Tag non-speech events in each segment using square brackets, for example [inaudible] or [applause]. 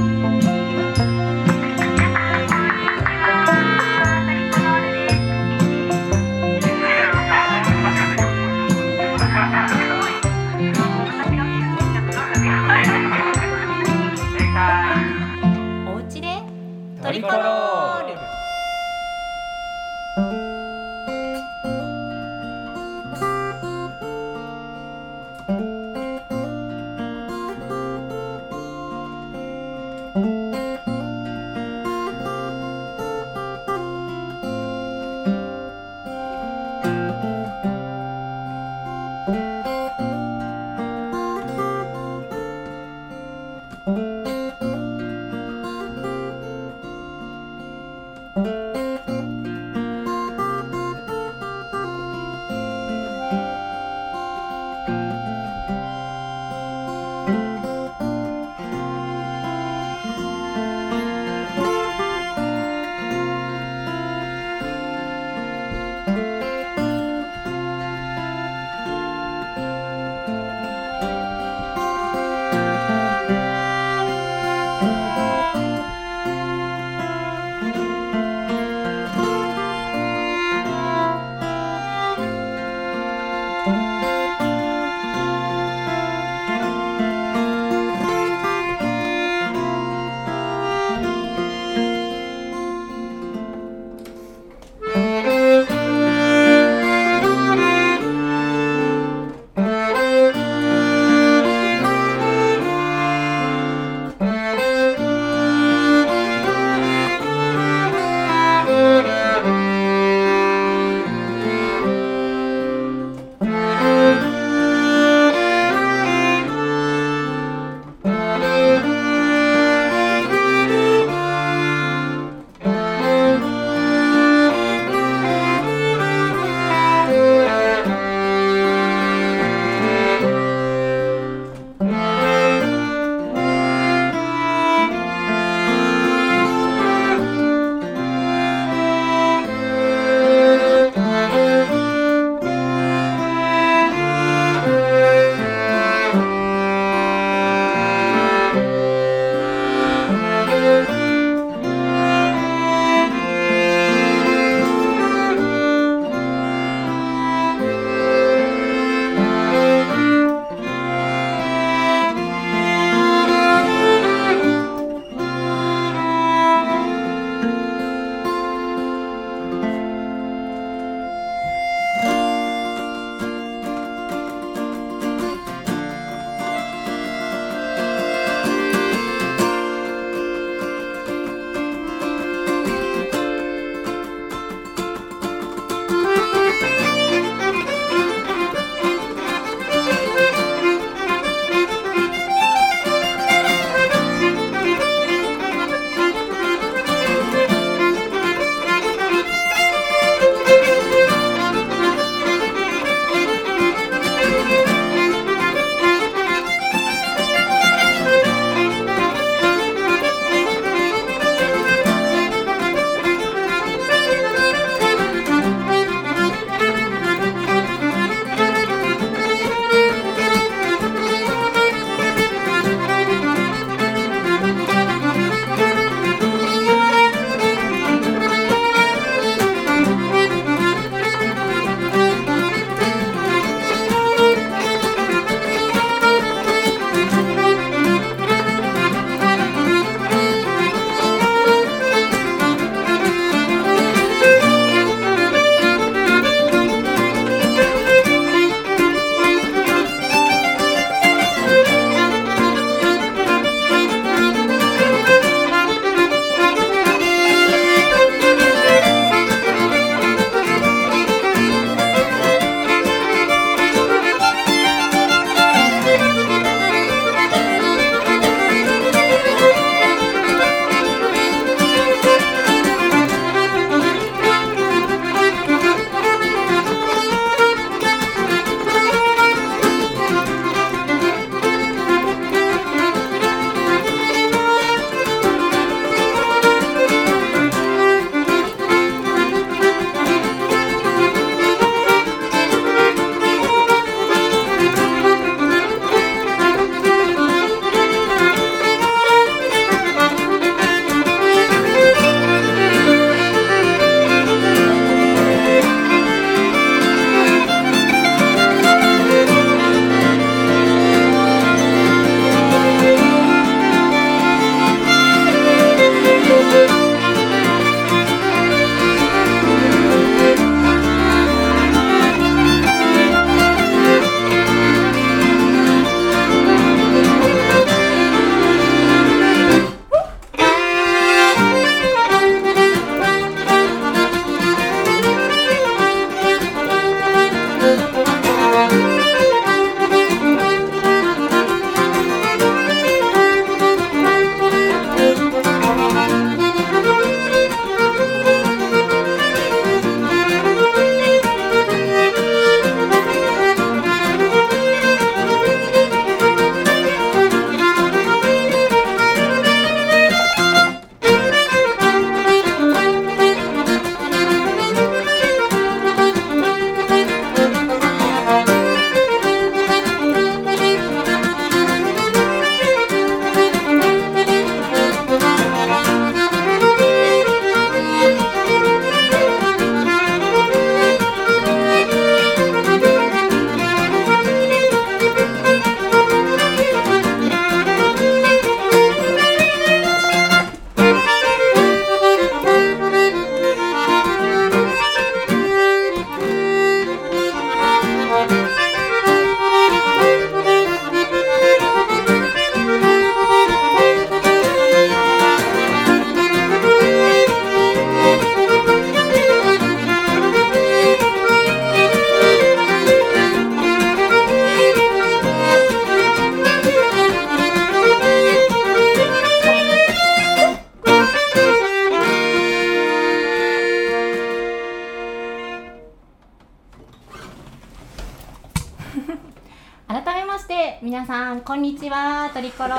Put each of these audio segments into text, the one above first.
お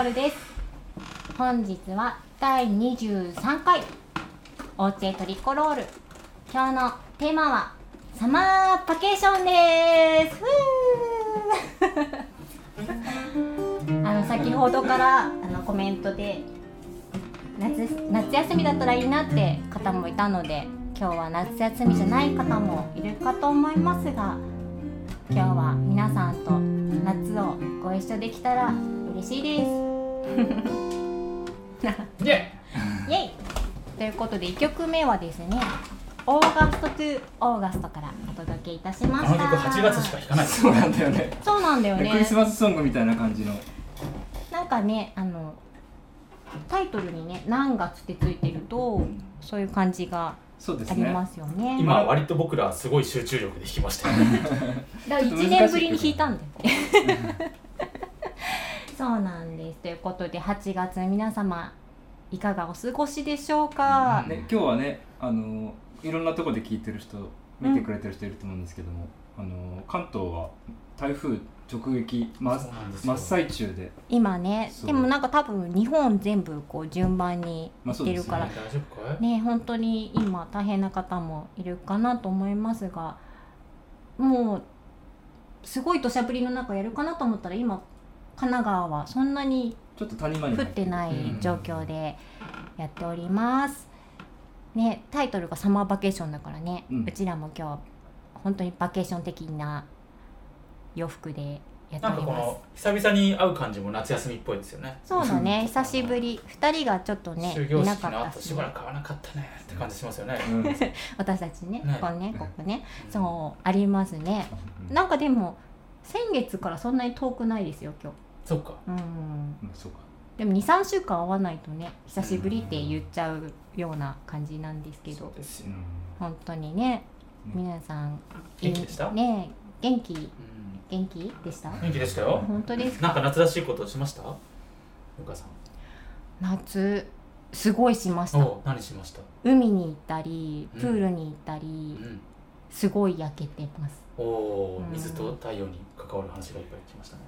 ルです。本日は第23回。おうちトリコロール。今日のテーマはサマーバケーションです。[laughs] あの先ほどからあのコメントで夏夏休みだったらいいなって方もいたので今日は夏休みじゃない方もいるかと思いますが今日は皆さんと夏をご一緒できたら嬉しいです。[laughs] イェイ。イエイ。ということで1曲目はですねオーガストトゥオーガストからお届けいたしまあのした曲8月しか弾かない。そうなんだよね。そうなんだよクリスねマスソングみたいな感じの。なんかねあのタイトルにね何月ってついてるとそういう感じがありそうですね。ますよね。今割と僕らすごい集中力で弾きましたよね。だから1年ぶりに弾いたんだよね [laughs] そうなんですということで8月皆様いかがお過ごしでしょうか、ね今日はねあのいろんなところで聞いてる人見てくれてる人いると思うんですけども、あの関東は台風直撃真真っ最中で。今ねでもなんか多分日本全部こう順番にいまあそうですね。ってるから、大丈夫かい？ね本当に今大変な方もいるかなと思いますがもうすごい土砂降りの中やるかなと思ったら今神奈川はそんなにちょっと谷間に降ってない状況でやっております。ねタイトルが「サマーバケーション」だからね、ううんちらも今日本当にバケーション的な洋服でやっております。かこの久々に会う感じも夏休みっぽいですよね。そうだね。久しぶり。2人がちょっとねいなかったし。しばらく会わなかったねって感じしますよね。うんうん私たちねね。ここねここね。うん。そうありますね。なんかでも先月からそんなに遠くないですよ今そっか。日うん。うんそうか。でも23週間会わないとね久しぶりって言っちゃうような感じなんですけど。そうですよ。うん本当にねうん。皆さん元気でした？ね元気？うん元気でした？元気でしたよ。本当ですか？なんか夏らしいことしました？よかさん。夏すごいしました。おう何しました？海に行ったりうん。プールに行ったうりん。すごい焼けてます。おおうん。水と太陽に関わる話がいっぱい来ましたね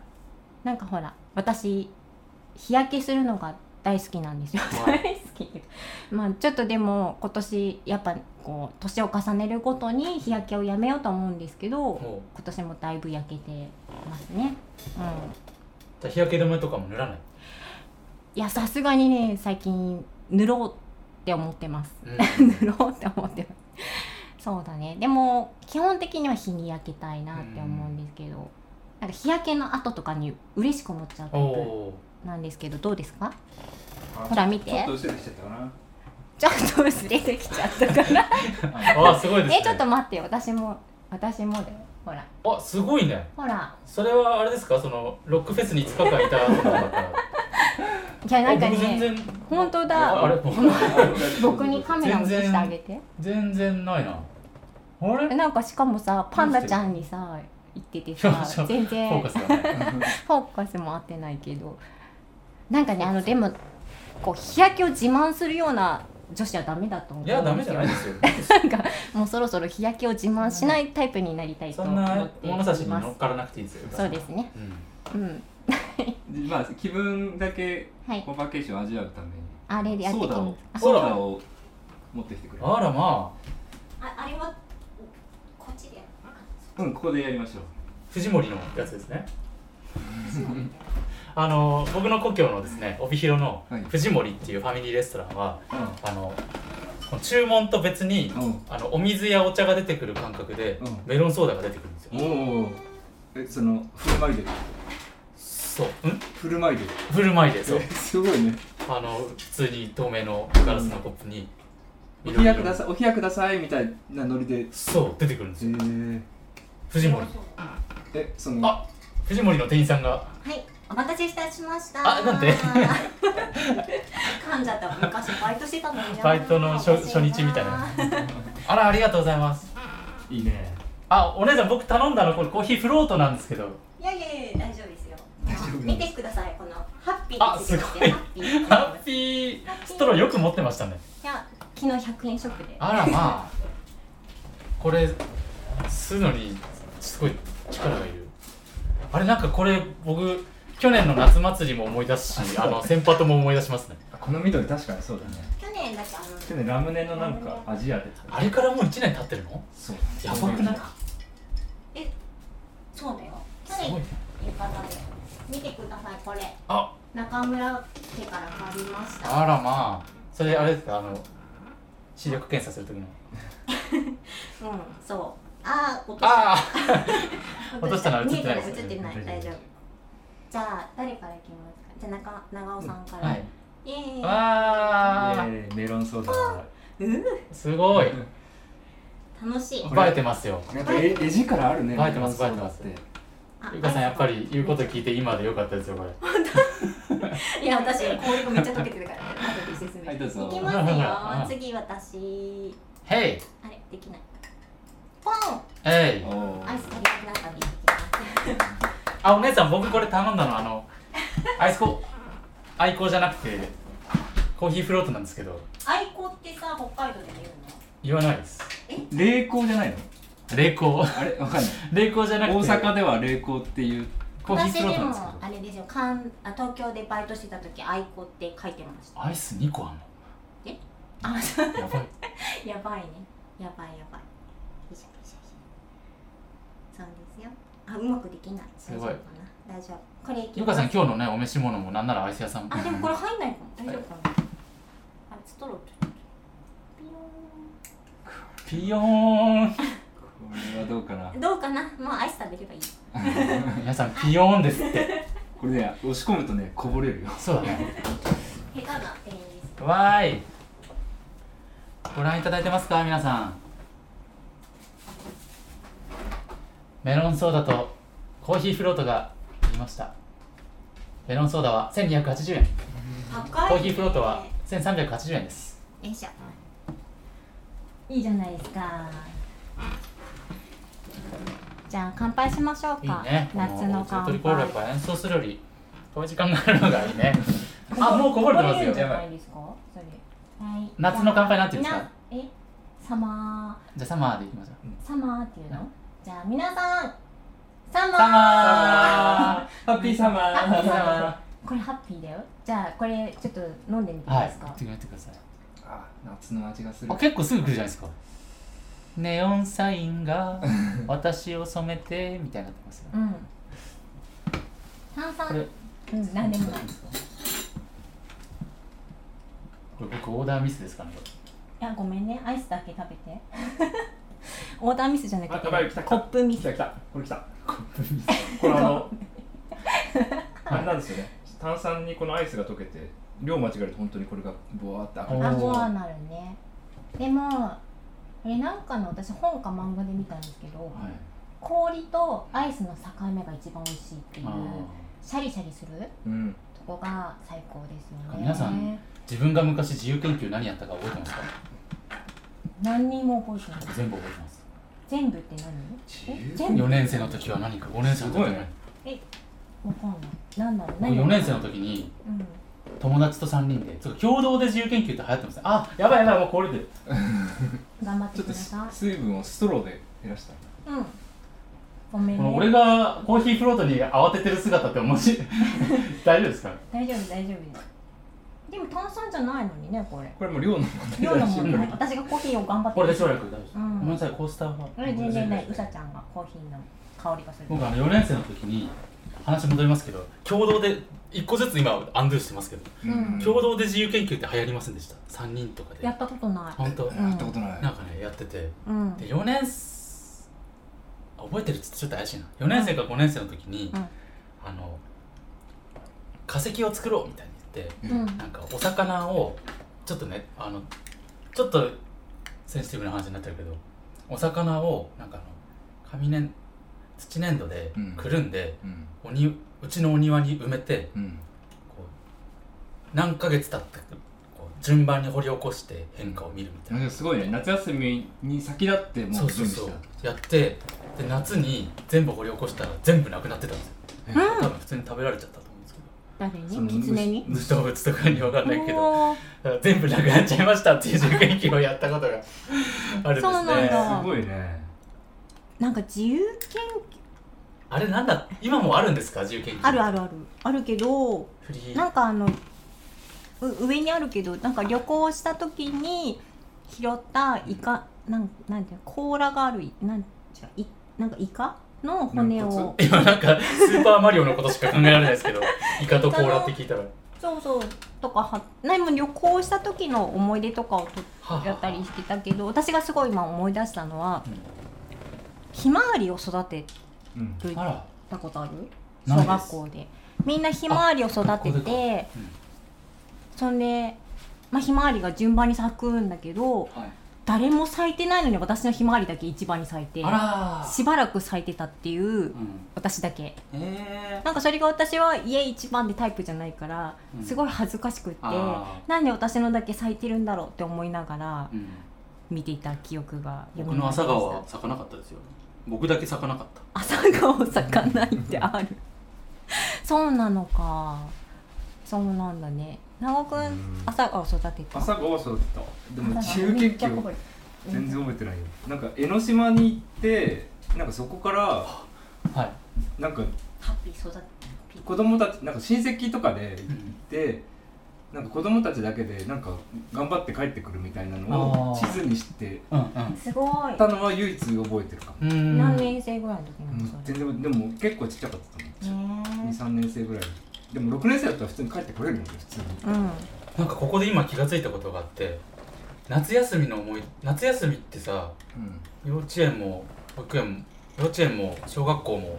なんかほら私日焼けするのが大好きなんですよ。はい。大好き。まあちょっとでも今年やっぱこう年を重ねるごとに日焼けをやめようと思うんですけど今年もだいぶ焼けてますね。うん。日焼け止めとかも塗らない？いやさすがにね最近塗ろうって思ってます。うん。[laughs] 塗ろうって思ってます。そうだね。でも基本的には日に焼けたいなって思うんですけど、なんか日焼けの後とかに嬉しく思っちゃうタイプなんですけどどうですか？あほら見て。ちょっと薄れてきちゃったかな。ちょっと薄れてきちゃったからー [laughs] あすごいですね。えちょっと待ってよ。私も私もだよほら。あすごいね。ほら。それはあれですか？そのロックフェスに5日間いたとかだから。[laughs] いやなんかね然。本当あだ。あれ [laughs] 僕にカメラを映してあげて。全然ないな。あれ？えなんかしかもさパンダちゃんにさ言っててさ [laughs] 全然。フォーカスがねフォーカスも合ってないけど。なんかねあのでもこう日焼けを自慢するような女子はダメだと思う。んいやダメじゃないですよ。[laughs] なんかもうそろそろ日焼けを自慢しないタイプになりたいとそんな思ってい物差しにます乗っからなくていいですよ。そうですね。うん。うん。でまあ気分だけバケーションを味わうために。あれでやってきすソーダを持ってきてくれあらまあ。ああれはこっちでうんここでやりましょう。藤森のやつですね。あの僕の故郷のですね帯広のはい。藤森っていうファミリーレストランはうあの注文と別にんうん。あのお水やお茶が出てくる感覚でうん。メロンソーダが出てくるんですよ。おおえその振る舞いで？そう。ん？振る舞いで？振る舞いでそう。えすごいね。あの普通に透明のガラスのコップにお冷やくださいお冷やくださいみたいなノリで？そう出てくるんですえよー、藤森。えその。あ藤森の店員さんが。はいお待たせいたしました。あなんて。[laughs] 噛んじゃった。昔バイトしてたのに。なバイトの初初日みたいな。あらありがとうございます。いいね。あお姉さん僕頼んだのこれコーヒーフロートなんですけど。いやいやいや大丈夫ですよ。見てくださいこのハッピーあすごい。ハッピー。ハッピー。ストローよく持ってましたね。いや昨日100円ショップで。あらまあ。これ吸うのにすごい力がいる。あれなんかこれ僕去年の夏祭りも思い出すしあの先輩とも思い出しますね。この緑確かにそうだね。去年だってあの？去年ラムネのなんかアジアで。あれからもう1年経ってるの？そう。やばくない？えそうだよ。去年見てくださいこれ。あ。中村家から借りました。あらまあ。それあれですか？あの視力検査する時の。[laughs] うんそうああ [laughs] 落としたああ落とした映ってない映ってない大丈夫。じゃあ誰からいきますか？じゃあ中長尾さんから、はい。イエーイ。わー。イメロンソーダ。うすごい。楽しい。これ映えてますよ。なんか絵絵力あるね。映えてますて。あゆかさんやっぱり言うこと聞いて今でよかったですよこれ。[laughs] いや私氷がめっちゃ溶けてるから後で説明はいきますよ。次私。ヘイあれできないポンヘイおアイス足りなくなったんでい。きますあお姉さん僕これ頼んだのあのアイスコ愛好じゃなくてコーヒーフロートなんですけど。アイコってさ北海道で言うの？言わないです。冷凍じゃないの？冷凍？あれ？わかんない。[laughs] 冷凍じゃなくて。大阪では冷凍っていうコーヒー私でもフロートなんですけどあれですよかんあ東京でバイトしてた時アイコって書いてました。アイス2個あんの？あそう。[laughs] やばい。やばいね。やばいやばいしょそうですよあうまくできない。すごい。大丈夫かな。大丈夫。これいきゆかさん今日のねお召し物もなんならアイス屋さん。あでもこれ入んないかも。大丈夫かな。あストローってピヨピヨーン。これはどうかな。ーンどうかな。もうアイス食べればいい。皆さんピヨーンですって。これね押し込むとねこぼれるよ。そうだね。下手な店員です。わーい。ご覧いただいてますか？皆さんメロンソーダとコーヒーフロートがありました。メロンソーダは1280円。高いコーヒーフロートは1380円です。よいしょ。いいじゃないですか。じゃあ乾杯しましょういいかね。夏の乾こトリコールやっ杯ぱ演奏するよりこういう時間があるのがいいね。[laughs] あもうこぼれてますよ。こぼれるんじゃない夏の乾杯なんて言うんですかえ？サマじゃあサマーでいきましょう。ーサマーっていうの？じゃあ皆さんサマー！サマハッピーサマハッピーーサマー。これハッピーだよ。じゃあこれちょっと飲んでみていいはい。ですか、やってみてください。あ夏の味がする。あ結構すぐ来るじゃないですか。ネオンサインが [laughs] 私を染めてみたいになってますよ。うん。炭酸？これ。うん何でも。ないこれ僕オーダーミスですかねこいやごめんね。アイスだけ食べてオーダーミスじゃなくてあやばい来た来た。コップミス。来た来た。これ来た。これあの [laughs] あれなんですよね。炭酸にこのアイスが溶けて量間違えると本当にこれがボワーって赤くおーあボアなるね。でもこれなんかの私本か漫画で見たんですけど、れはい。氷とアイスの境目が一番美味しいっていうあシャリシャリするうん。とこが最高ですよね。皆さんー自分が昔自由研究何やったか覚えてますか？何にも覚えてない僕全部覚えてます。全部って何？え？全部？4年生の時は何か？5年生の時はすごいね。わかんない。なんだろう？僕何？4年生の時にうん。友達と3人でちょっと共同で自由研究って流行ってますねあやばいやばいもうこれで。頑張ってちょっとくださ水分をストローで減らした。いうん。ごめんね。この俺がコーヒーフロートに慌ててる姿って面白い。[laughs] 大丈夫ですか？大丈夫大丈夫ですでも炭酸じゃないのにねこれ。これもう量の問題量の問題。私がコーヒーを頑張ってこれで省略大丈夫、うん。ごめんなさいコースターは。これ全然ないうさちゃんがコーヒーの香りがする。僕あの4年生の時に話戻りますけど共同で1個ずつ今アンドゥしてますけど、うん。共同で自由研究って流行りませんでした？3人とかで。やったことない。本当、ん。やったことない。なんかねやってて。うん。で4年す覚えてるっつってちょっと怪しいな。4年生か5年生の時に、うん。あの化石を作ろうみたいに言ってうん。なんかお魚をちょっとねあのちょっとセンシティブな話になってるけどお魚をなんかあの紙粘土粘土でうん。くるんで、うん。おにうちのお庭に埋めてうん。何ヶ月経って順番に掘り起こして変化を見るみたいな、すごいね。夏休みに先立ってもそううそうそう。準備した。やってで夏に全部掘り起こしたら全部なくなってたんですよ。え。多分普通に食べられちゃった誰にキツネに。虫動物とかに分かんないけど全部なくなっちゃいましたっていう受験期をやったことがあるんですね。そうなんだ。すごいね。なんか自由研究あれなんだ今もあるんですか？自由研究。あるあるある。あるけどなんかあのう上にあるけどなんか旅行した時に拾ったイカなんなんていうの甲羅があるいなんなんかイカ？の骨を。[laughs] 今なんかスーパーマリオのことしか考えられないですけど [laughs] イカと甲羅って聞いたら。そうそう。とかは何も旅行した時の思い出とかをとはあやったりしてたけど私がすごい今思い出したのはうんひまわりを育てうんるたことある？小学校で。みんなひまわりを育ててうん。そんで、まあ、ひまわりが順番に咲くんだけどはい誰も咲いてないのに私のひまわりだけ一番に咲いてしばらく咲いてたっていううん。私だけ。え。ーなんかそれが私は家一番でタイプじゃないからうん。すごい恥ずかしくって、あなんで私のだけ咲いてるんだろうって思いながらうん。見ていた記憶が僕の朝顔は咲かなかったですよ僕だけ咲かなかった。朝顔咲かないってある。そうなのか。そうなんだね長くうん。ん朝顔育てた？朝顔は育てた。でも朝顔。自由研究めっちゃこぼれ全然覚えてないよ。なんか江ノ島に行ってなんかそこからはい。なんかハッピー育てピ子供たちなんか親戚とかで行ってなんか子供たちだけでなんか頑張って帰ってくるみたいなのを地図にしてうんうん。すごい。たのは唯一覚えてるかも、うん。何年生ぐらいの時なうんのそれ全然でも結構ちっちゃかったと思う。ね23年生ぐらいでも6年生だったら普通に帰ってこれるんだよ普通に。うん。なんかここで今気がついたことがあって夏休みの思い夏休みってさ幼稚園も保育園も幼稚園も小学校も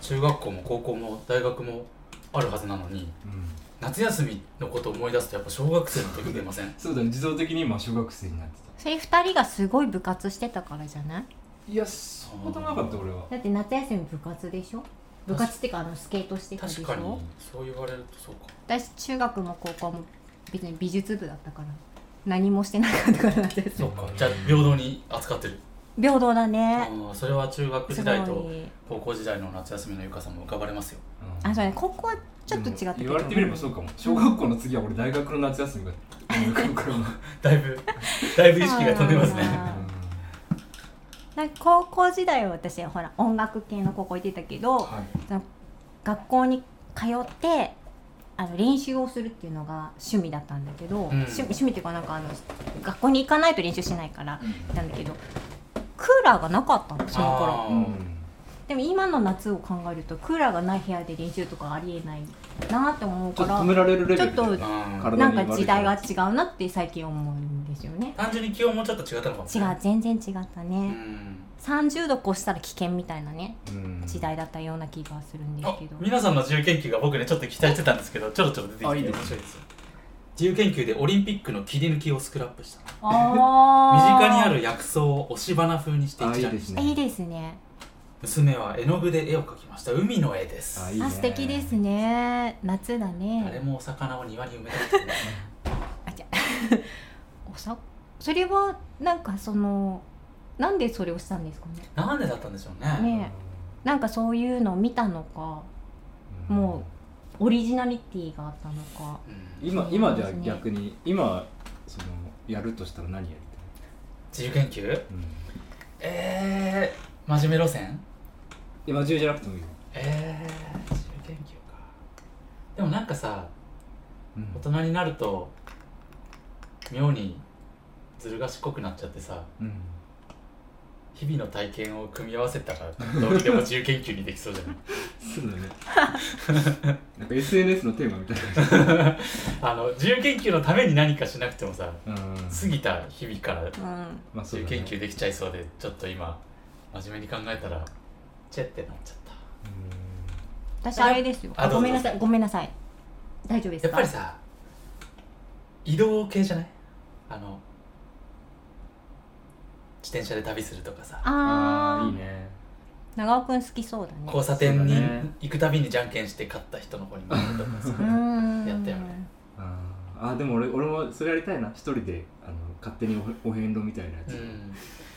中学校も高校も大学もあるはずなのにうん。夏休みのことを思い出すとやっぱ小学生の時出ません？[laughs] そうだね。自動的に今小学生になってそれ二人がすごい部活してたからじゃない？たいやそんなことなかった俺は。だって夏休み部活でしょ？部活っていうかあのスケートしてたでし確かにょそう言われるとそうか。私中学も高校も別に美術部だったから何もしてなかったから夏休みそうか。じゃあ平等に扱ってる。平等だあねーそれは中学時代と高校時代の夏休みのゆかさんも浮かばれますよ。うんあそうね。高校はちょっと違った言われてみればそうかも。小学校の次は俺大学の夏休みが思い浮かぶからなだいぶだいぶ意識が飛んでますね。あなんか高校時代は私はほら音楽系の高校行ってたけどはい。学校に通ってあの練習をするっていうのが趣味だったんだけど、ん。趣趣味っていうかなんかあの学校に行かないと練習しないからなんだけどクーラーがなかったのその頃。うん。でも今の夏を考えるとクーラーがない部屋で練習とかありえないなって思うからちょっと止められるレベルちょっとうん体なんか時代が違うなって最近思うんですよね。単純に気温もちょっと違ったのかもし違れないう全然違ったうね、ん30度越したら危険みたいなねうん。時代だったような気がするんですあけど、皆さんの自由研究が僕ねちょっと期待してたんですけどちょろちょろ出てきて。面白いですよ。自由研究でオリンピックの切り抜きをスクラップした。[laughs] 身あ近にある薬草を押し花風にして一覧にしたあいいいいですね娘は絵の具で絵を描きました。海の絵です。あいいね。あ素敵ですね。夏だ誰ねもお魚を庭に埋めたことない。あじゃ [laughs] おさそれはなんかそのなんでそれをしたんですかね？なんでだったんでしょうね。ねなんかそういうのを見たのかもうオリジナリティがあったのか。うん。今今じゃ逆に今そのやるとしたら何やり自由研究？たい、うん、えー、真面目路線？今中じゃなくてもいいよ、えー、自由研究か。でもなんかさうん。大人になると妙にずる賢くなっちゃってさうん。日々の体験を組み合わせたらどうにでも自由研究にできそうじゃない？[laughs] そうだね。[laughs] なんか SNS のテーマみたいな。[laughs] あの自由研究のために何かしなくてもさうん。過ぎた日々からうん。まあ自由研究できちゃいそうでちょっと今真面目に考えたらチェってなっちゃった。私あれですよ。ごめんなさい。ごめんなさい。大丈夫ですか？やっぱりさ移動系じゃない？あの自転車で旅するとかさ。あー。あーいいね。長尾くん好きそうだね。交差点に行くたびにじゃんけんして勝った人の方に回るとかさやったよねあでも俺俺もそれやりたいな。一人であの勝手におお遍路みたいなやつ、うん。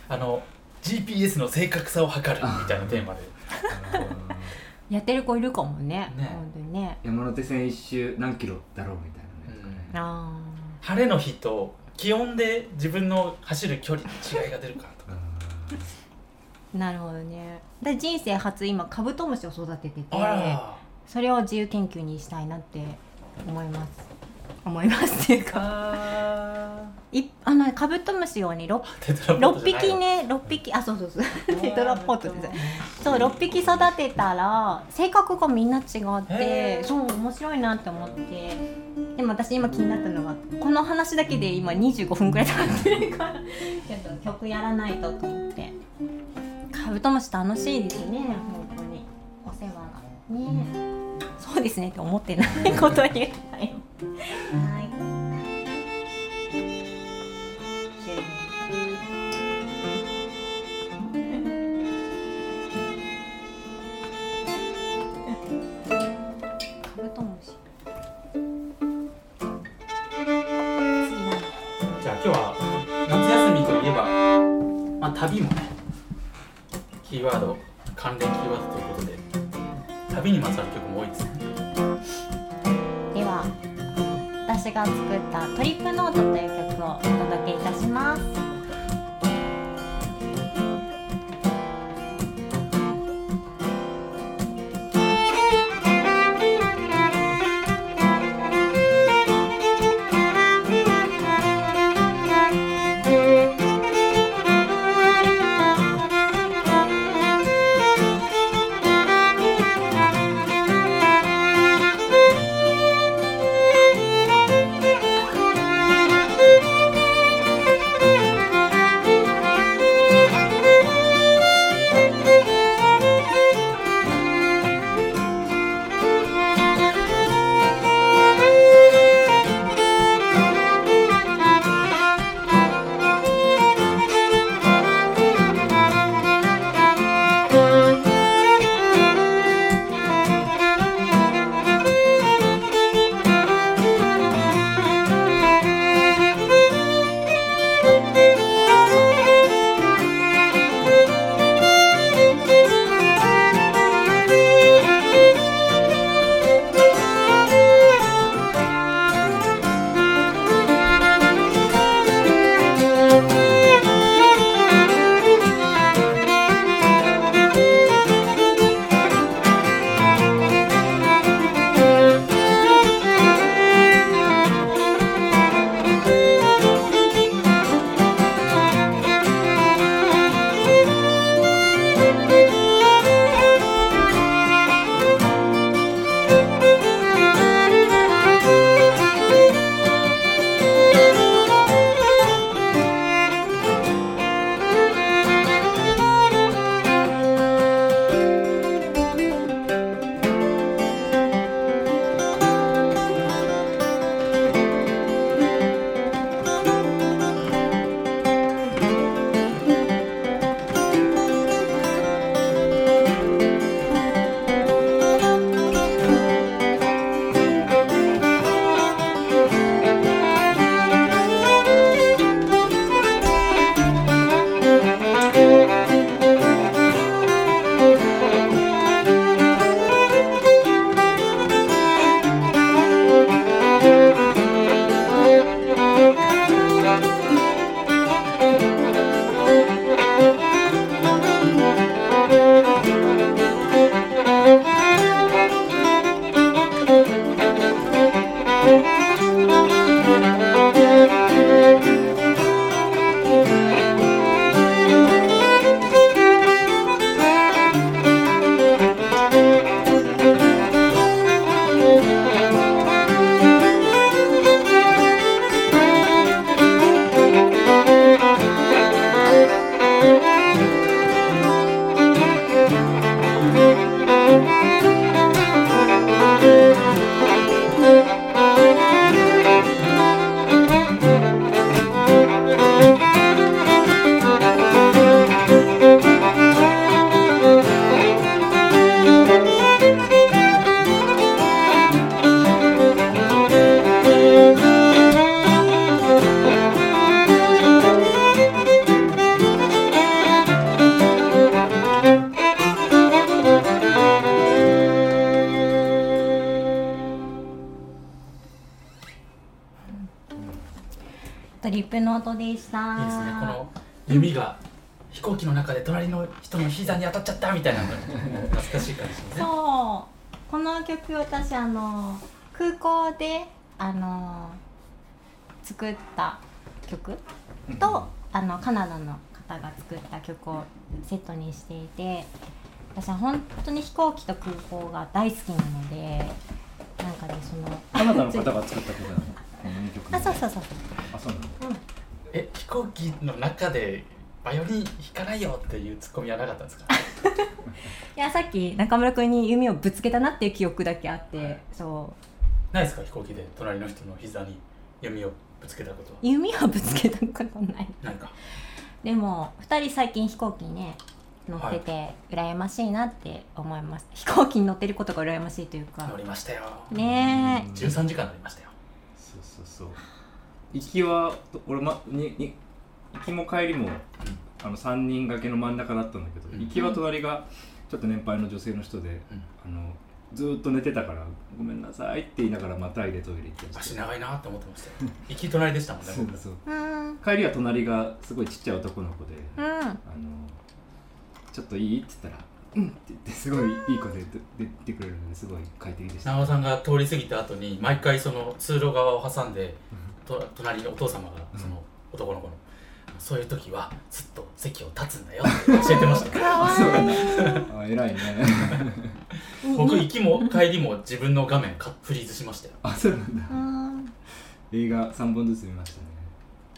あの GPS の正確さを測るみたいなテーマで。[laughs] やってる子いるかもね。ね。本当にね。山手線一周何キロだろうみたいなね、うん。あ晴れの日と気温で自分の走る距離に違いが出るからとか。あなるほどね。で人生初今カブトムシを育てててそれを自由研究にしたいなって思います思いますっていうか。あいあのカブトムシをね 6, テトラポット6じゃない匹ね6匹あそうそうそう。[laughs] テトラポットです。そう6匹育てたら性格がみんな違ってそう面白いなって思って。でも私今気になったのがこの話だけで今25分くらい経ってるから。[laughs] ちょっと曲やらないとと思って。カブトムシ楽しいですね本当に。お世話が。ね。そうですねって思ってないこと言旅もねキーワード関連キーワードということで旅にまつわる曲も多いですね。では私が作った「トリップノート」という曲をお届けいたします。カナダの方が作った曲をセットにしていて私は本当に飛行機と空港が大好きなのでなんかねそのカナダの方が作った曲なのこの2曲あそうそうそうあそうなんだ。え飛行機の中でバイオリン弾かないよっていうツッコミはなかったんですか？[laughs] いやさっき中村君に弓をぶつけたなっていう記憶だけあってそう。ないですか？飛行機で隣の人の膝に弓をぶつけたことは？弓はぶつけたことない。なんか。でも2人最近飛行機にね乗ってて羨ましいなって思います、飛行機に乗ってることが羨ましいというか。乗りましたよ。ねえ。13時間乗りましたよ。そうそうそう。行きは俺まにに行きも帰りもあの3人掛けの真ん中だったんだけど、うん。行きは隣がちょっと年配の女性の人で、うん。あのずーっと寝てたから「ごめんなさい」って言いながらまたいでトイレ行ってました。足長いなって思ってましたよ。行き隣でしたもんね僕そうそう。うん帰りは隣がすごいちっちゃい男の子で「うん。あのちょっといい?」って言ったら「うん」って言ってすごいいい子で出てくれるのですごい快適でした。長尾さんが通り過ぎた後に毎回その通路側を挟んでと隣のお父様がその男の子のそういう時はずっと席を立つんだよって教えてました。あ偉いね。僕行きも帰りも自分の画面かフリーズしましたよ。あそうなんだ。うん映画3本ずつ見ましたね。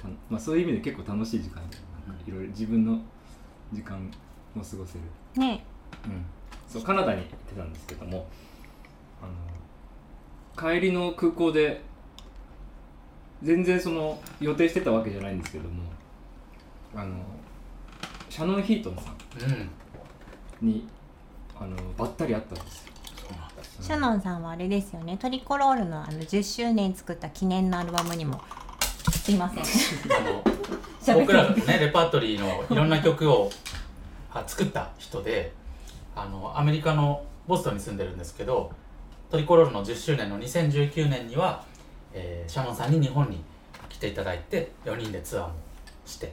たまあそういう意味で結構楽しい時間いろいろ自分の時間も過ごせる。ね。うん。そうカナダに行ってたんですけどもあの帰りの空港で全然その予定してたわけじゃないんですけどもあのシャノン・ヒートンさうん。んにあのばったり会ったんですよ。シャノンさんはあれですよね。トリコロールのあの10周年作った記念のアルバムにもすいません。[laughs] あの僕らがねレパートリーのいろんな曲をあ作った人であのアメリカのボストンに住んでるんですけどトリコロールの10周年の2019年には、えーシャノンさんに日本に来ていただいて4人でツアーもして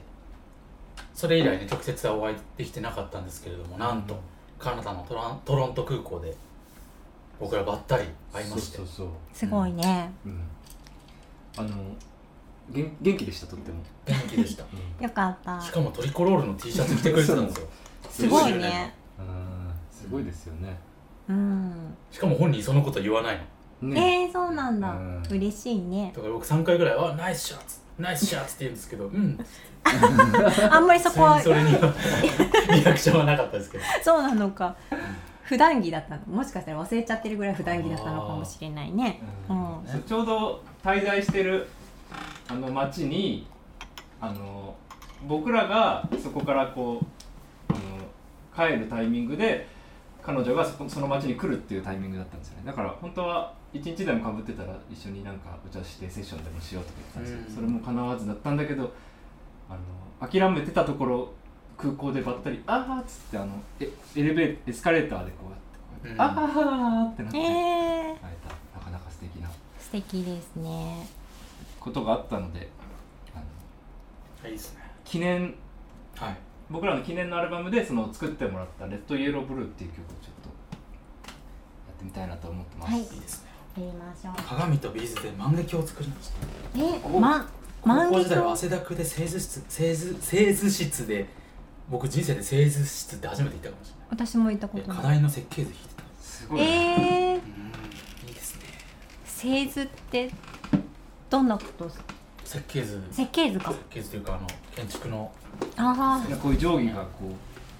それ以来ね直接はお会いできてなかったんですけれどもなんとカナダのトラントロント空港で僕らばったり会いまして。そうそうそう。すごいね。うん。あの元元気でしたとっても、元気でした。よかった。しかもトリコロールの T シャツ着てくれてたんですよ。すごい10周年ね。うん。すごいですよね、うん。しかも本人そのこと言わないの。ね。えー、そうなんだ。うん。嬉しいね。だから僕3回ぐらい「あナイスシャツナイスシャツ」って言うんですけどうん。[laughs] あんまりそこはそれには [laughs] リアクションはなかったですけど。そうなのか。普段着だったの。もしかしたら忘れちゃってるぐらい普段着だったのかもしれないね。うん。ちょうど滞在してるあの町にあの僕らがそこからこうあの帰るタイミングで彼女がその町に来るっていうタイミングだったんですよね。だから本当は一日でもかぶってたら一緒になんかお茶してセッションでもしようとか言ってたんですけど、うん。それも叶わずだったんだけどあの諦めてたところ空港でばったり「あーっつってあのエエレベーエスカレーターでこうやってこうやってうん。あーってなってえ会ー、えた。なかなか素敵な。素敵ですね。ことがあったのであのいいですね。記念はい。僕らの記念のアルバムでその作ってもらった「レッド・イエロー・ブルー」っていう曲をちょっとやってみたいなと思ってます、はい。いいですねやりましょう。鏡とビーズで万華鏡を作りました。えま万華高校時代は鏡汗だくで製図室製図製図室で僕人生で製図室って初めて行ったかもし私も言ったこれない。とない課題の設計図弾いてた。すごい、ね。えー、うん。いいですね。製図ってどんなこと設計図。設計図か。設計図というかあの建築の。ああこういう定規がこう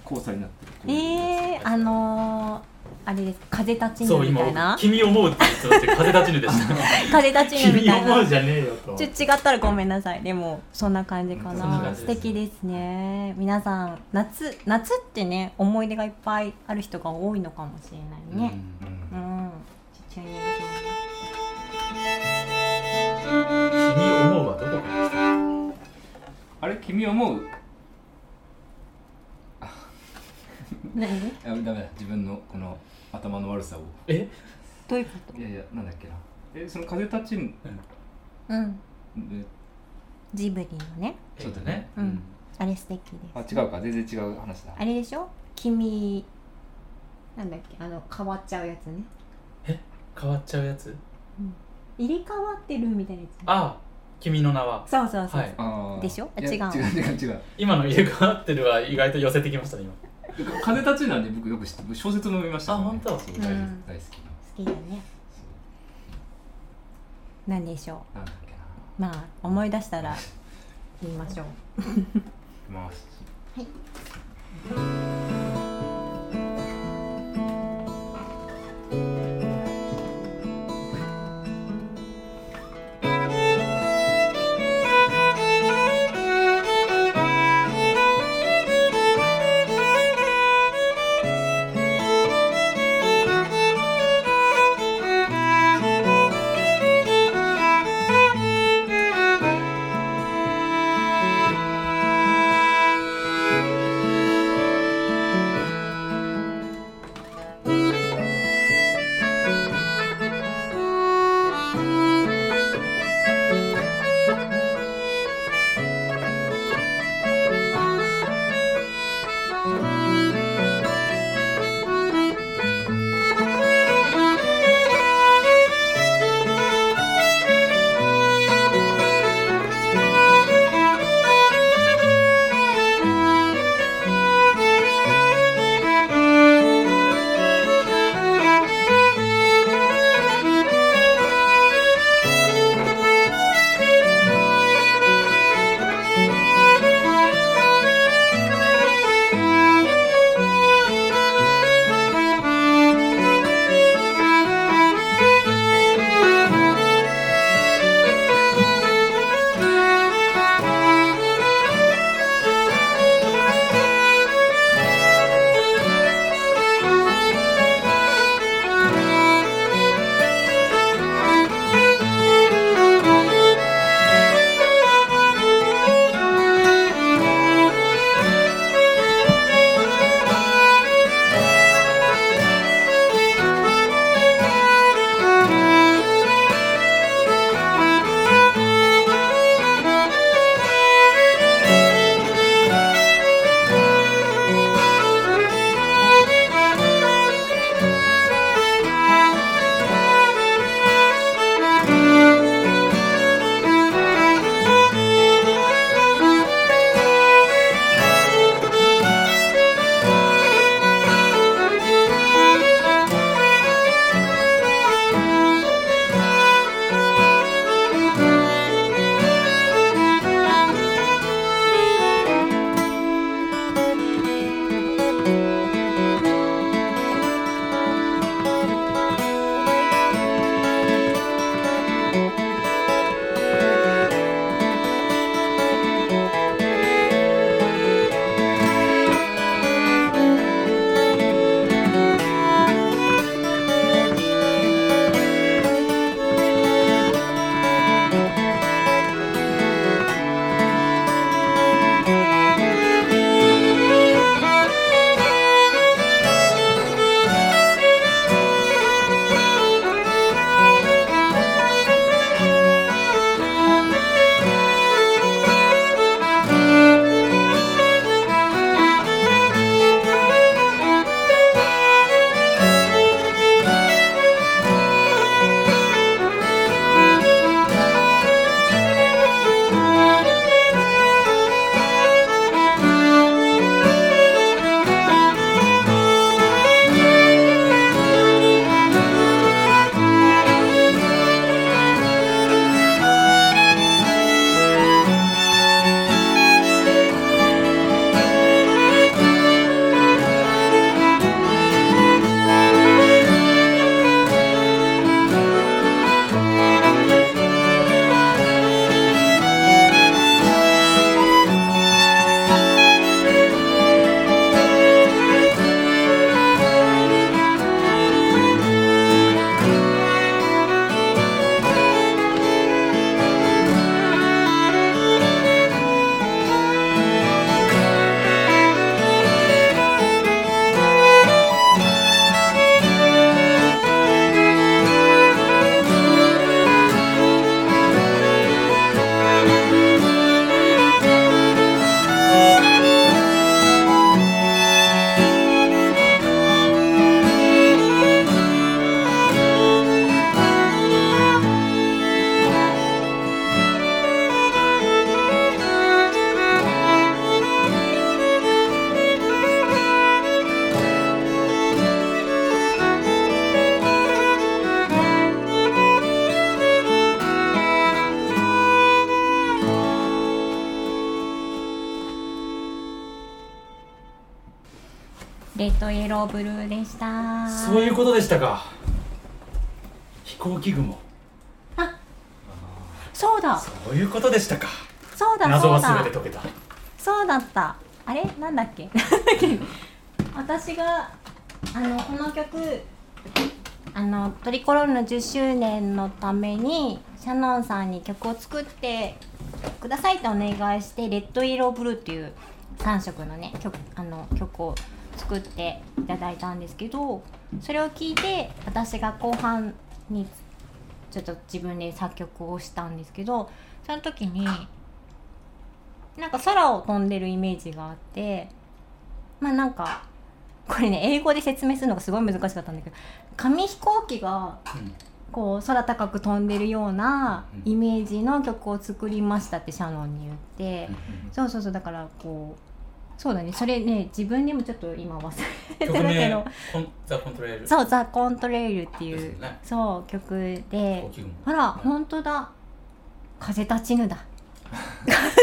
交差になってる。こういうえー、あのー、あれです。風立ちぬみたいな。僕君思うって言って風立ちぬでした。[laughs] 風立ちぬみ君たいな。思うじゃねえよと。ちょ違ったらごめんなさいでもそんな感じかな。な素敵ですね。皆さん夏夏ってね思い出がいっぱいある人が多いのかもしれないね。うん。うん、チューニングし君思うはどこから来た？あれ？君思う？何？[laughs] ダメだ。自分のこの頭の悪さを。え？どういうこいやいやなんだっけな。えその風立ちぬとうん。でジブリのね。そうだね。うん。あれ素敵です。あ違うか。全然違う話だ。あれでしょ？君なんだっけ？あの変わっちゃうやつね。変わっちゃうやつ？入れ替わってるみたいなやつ。あ君の名は。そうそうそう、はい。あー。でしょ？いや違う。違う違う違う。今の入れ替わってるは意外と寄せてきましたね今風立ちなんで僕よく知って僕小説も読みましたね。あ本当？そう大好き。うん。大好きな。好きだね。そう何でしょなんだっけな。うまあ思い出したら言いましょう。[laughs] い私があのこの曲あのトリコロールの10周年のためにシャノンさんに曲を作ってくださいってお願いして「レッドイエローブルー」っていう3色のね曲あの曲を作っていただいたんですけどそれを聞いて私が後半にちょっと自分で作曲をしたんですけどその時になんか空を飛んでるイメージがあってまあなんかこれね英語で説明するのがすごい難しかったんだけど紙飛行機がうん。こう空高く飛んでるようなイメージの曲を作りましたってシャノンに言って、そうそうそうだからこうそうだね。それね自分にもちょっと今忘れて曲名たけどザ・コントレール。そう「ザ・コントレイル」っていう、そう曲飛であら本当だ。風立ちぬだ。[laughs] こ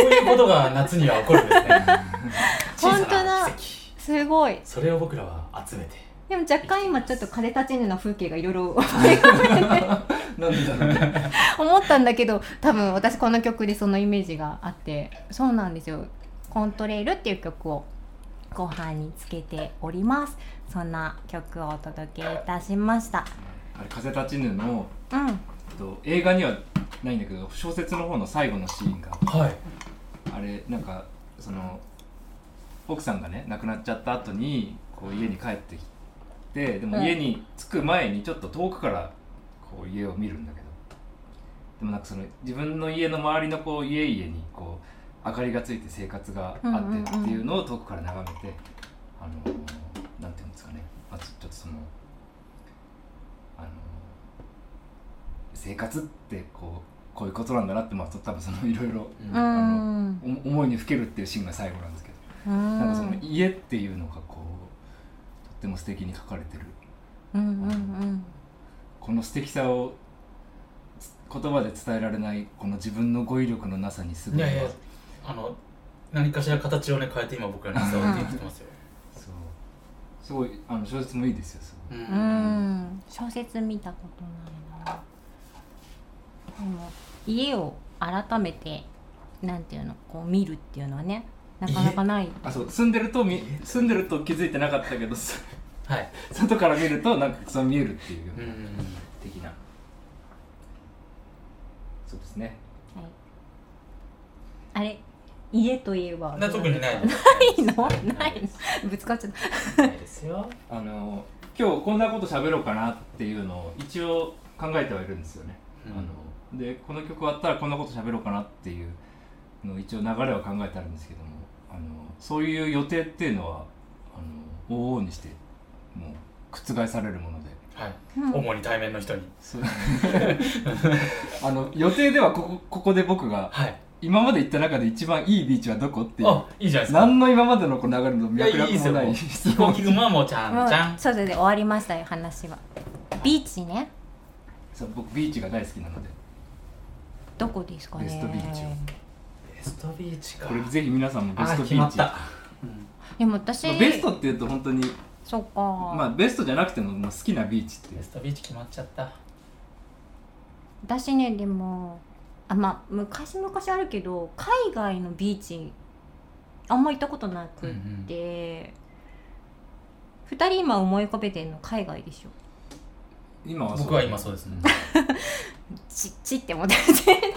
ういうことが夏には起こるんですね。[laughs] 小本当だすごい。それを僕らは集めて。でも若干今ちょっと風立ちぬの風景がい [laughs] ろいろ [laughs] 思ったんだけど多分私この曲でそのイメージがあって。そうなんですよ「コントレール」っていう曲を後半につけております。そんな曲をお届けいたしました。あれ風立ちぬのうん。と映画にはないんだけど小説の方の最後のシーンが。はい。あれなんかその奥さんがね亡くなっちゃった後にこう家に帰ってきてでもうん家に着く前にちょっと遠くからこう家を見るんだけど。でもなんかその自分の家の周りのこう家々にこう明かりがついて生活があってっていうのを遠くから眺めて、あのなんていうんですかね、まあ、ちょっとそのあの生活ってこうこういうことなんだなってまあ多分そのいろいろ思いにふけるっていうシーンが最後なんですけど、うんなんかその家っていうのがこうとっても素敵に書かれてる。うんうんうん。この素敵さをつ言葉で伝えられないこの自分の語彙力のなさにすごいいやいやあの何かしら形をね変えて今僕らに伝わってきてますよ、そう。すごいあの小説もいいですよすごい。うん。うん。小説見たことないな。でも家を改めてなんていうのこう見るっていうのはねなかなかない。あそう。住んでるとみ住んでると気づいてなかったけどす [laughs] はい、外から見るとなんかそう見えるっていううん。的な。そうですね。はい、あれ家といえばな特にないですいの？ないの？ぶつかっちゃった。ないですよ。あの今日こんなこと喋ろうかなっていうのを一応考えてはいるんですよね、うん。あのでこの曲終わったらこんなこと喋ろうかなっていうのを一応流れは考えてあるんですけどもあのそういう予定っていうのはあの往々にしてもう覆されるもので。はい、うん。主に対面の人に。そう。[laughs] あの予定ではここここで僕がはい。今まで行った中で一番いいビーチはどこっていうあいいじゃないですか。何の今までのこの流れの脈絡もないいいですよ飛行機雲はもうちゃんちゃん。そうそれで終わりましたよ話は。ビーチね。そう僕ビーチが大好きなので。どこですかね。ベストビーチをベストビーチか。これぜひ皆さんもベスあトビーチ。決まった、うん。でも私まあベストっていうと本当にそっか、まあベストじゃなくてもまあ好きなビーチってベストビーチ決まっちゃった。私ねでもあまあ昔々あるけど海外のビーチあんま行ったことなくって、二人今思い浮かべてるの海外でしょ今は僕は今そうですね。[laughs] ちちって思ってる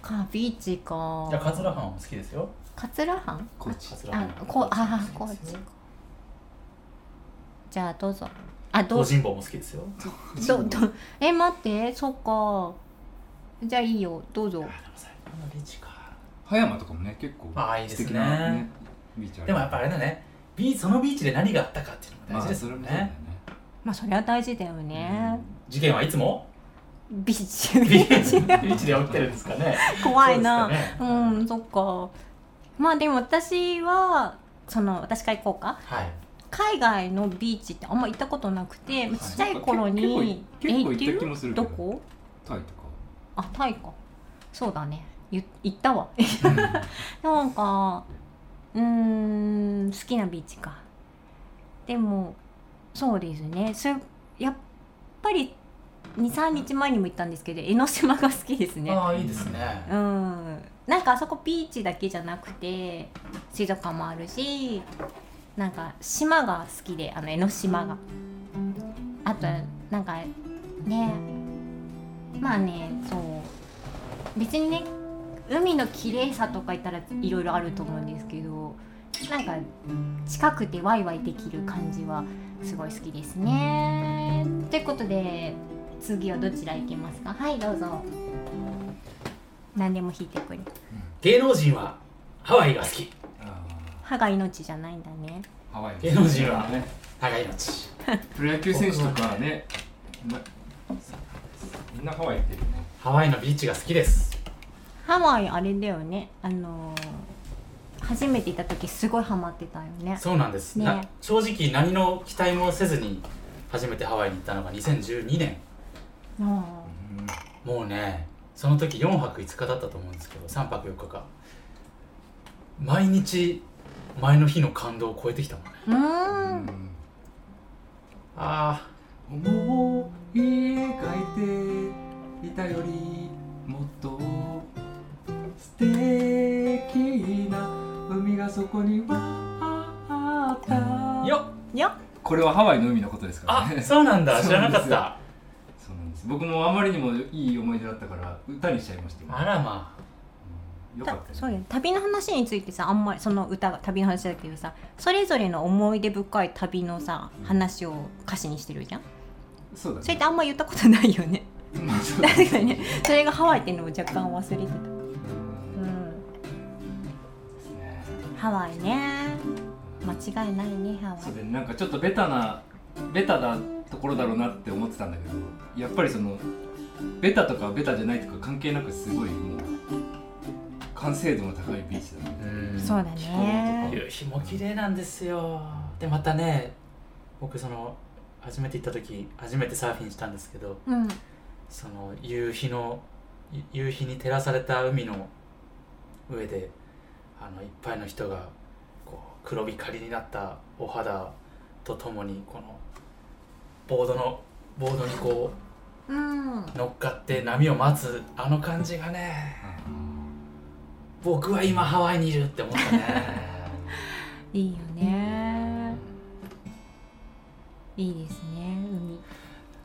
かビーチか。じゃあ桂浜も好きですよ。桂浜高知あこうあこう好きですよじゃあどうぞ。あどう？東尋坊も好きですよ。どどえ待って。そっか。じゃあいいよ。どうぞ。葉山とかもね結構あいいですね。素敵なねビーチある。でもやっぱあれだね。ビーそのビーチで何があったかっていうのまあが大事ですよね。ねまあそれは大事だよね、事件はいつも？ビーチ。ビーチ。で起きてるんですかね。[laughs] 怖いな。そうね。うんそっか。まあでも私はその私から行こうか。はい。海外のビーチってあんま行ったことなくてちっちゃい頃に結構結構え行った気もするけどどこ？タイとか。あタイか。そうだね。ゆ行ったわ。[laughs] なんかうーん好きなビーチか。でもそうですね。やっぱり23日前にも言ったんですけど江ノ島が好きですね。ああいいですね。うん。なんかあそこビーチだけじゃなくて水族館もあるしなんか島が好きであの江ノ島が。あとなんかねまあねそう。別にね海の綺麗さとか言ったらいろいろあると思うんですけどなんか近くてワイワイできる感じはすごい好きですね。ということで次はどちら行きますか？はいどうぞ。何でも引いてくれ。芸能人はハワイが好き。歯が命じゃないんだね。ハワイ芸能人はね。歯が命プロ野球選手とかねまみんなハワイ行ってるよね。ハワイのビーチが好きです。ハワイあれだよね。あのー初めて行った時すごいハマってたよね。そうなんです、ね。な正直何の期待もせずに初めてハワイに行ったのが2012年。あもうねその時4泊5日だったと思うんですけど3泊4日か。毎日前の日の感動を超えてきたもんね。ーうーんあ。思い描いていたよりもっと素敵な海がそこにはあった。あよっ。よっ。これはハワイの海のことですからあねそうなんだ。[laughs] 知らなかっそうなたそうなんです。僕もあまりにもいい思い出だったから歌にしちゃいましたあらまうん。よかったそうよ旅の話についてさあんまりその歌が旅の話だけどさそれぞれの思い出深い旅のさ話を歌詞にしてるじゃん？そうだね。それってあんま言ったことないよね。[laughs] まあ [laughs] 確かにね。それがハワイっていうのを若干忘れてたハワイね。間違いないねハワイ。それでなんかちょっとベタなベタなところだろうなって思ってたんだけどやっぱりそのベタとかベタじゃないとか関係なくすごいもう完成度の高いビーチだね。うん。そうだね。夕日も綺麗なんですよ。でまたね僕その初めて行った時初めてサーフィンしたんですけどうん。その夕日のゆ夕日に照らされた海の上であのいっぱいの人がこう黒光りになったお肌とともにこのボードのボードにこうん。う乗っかって波を待つあの感じがね僕は今ハワイにいるって思ったね。[laughs] いいよね。いいですね海。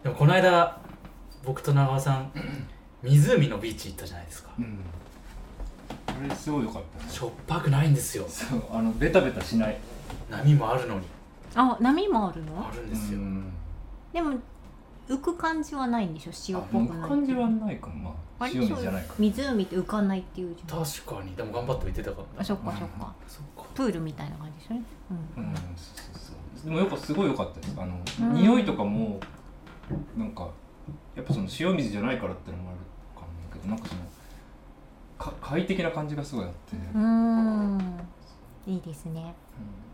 でもこの間僕と長尾さん [laughs] 湖のビーチ行ったじゃないですか。うん。これすごい良かったねしょっぱくないんですよ。そうあのベタベタしない。波もあるのに。あ波もあるの？あるんですよ、うん。でも浮く感じはないんでしょ？塩っあぽくない感じはないかも。まあ塩水じゃないか湖って浮かないっていうじゃん確かにでも頑張って浮いてたか。らあそっかそっか。そっか。プールみたいな感じでしょね。ううんんそうそうそう。でもやっぱすごい良かったです。あの、うん。匂いとかもなんかやっぱその塩水じゃないからってのもあるかもだけどなんかそのか快適な感じがすごいあって、うーん。いいですね。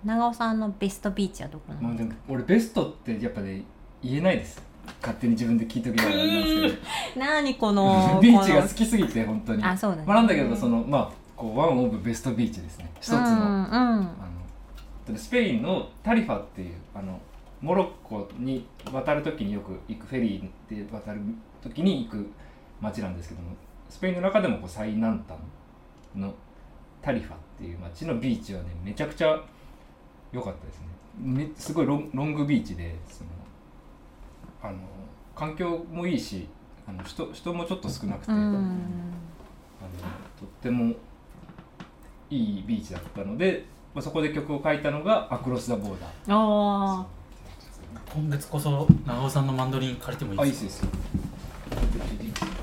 長尾さんのベストビーチはどこなの？まあでも俺ベストってやっぱね言えないです。勝手に自分で聞いときながらなんですけ [laughs] 何こどの [laughs] ビーチがこ好きすぎて本当に。のあそうだね。まあ、なんだけどそのまあこうワンオブベストビーチですね。一つの,、うんうんあのスペインのタリファっていうあのモロッコに渡るときによく行くフェリーで渡るときに行く町なんですけどもスペインの中でもこう最南端のタリファっていう町のビーチはねめちゃくちゃ良かったですね。めすごいロンロングビーチでそのあの環境もいいしあの人人もちょっと少なくて、うん。あのとってもいいビーチだったので、まあ、そこで曲を書いたのが「アクロス・ザ・ボーダー。あ」今月こそ長尾さんのマンドリン借りてもいいあいいですすいいです。僕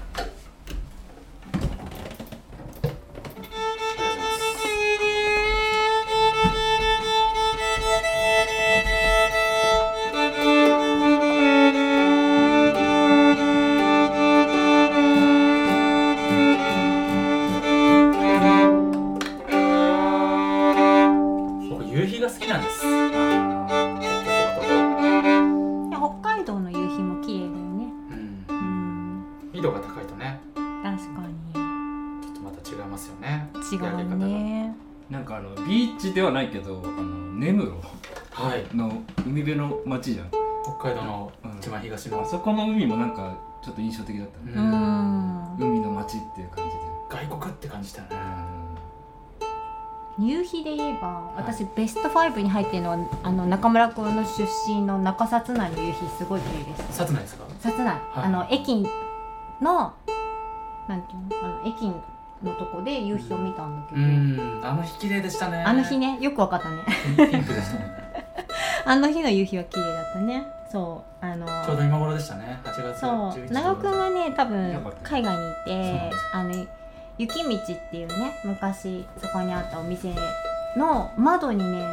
じゃん。北海道の一番東の。あそこの海もなんかちょっと印象的だった。ね、海の町っていう感じで。外国って感じだよね夕日で言えば私ベスト5に入ってるのはあの中村君の出身の中札内の夕日すごい綺麗です。薩内ですか？札内、あの駅のなんていうの？あの駅のとこで夕日を見たんだけうど、ん。あの日綺麗でしたね。あの日ねよくわかったね。ピンクでしたねあの日の夕日は綺麗だったね。そうあの。ちょうど今頃でしたね。8月そう11日長尾くんはね多分海外にいてあの雪道っていうね昔そこにあったお店の窓にね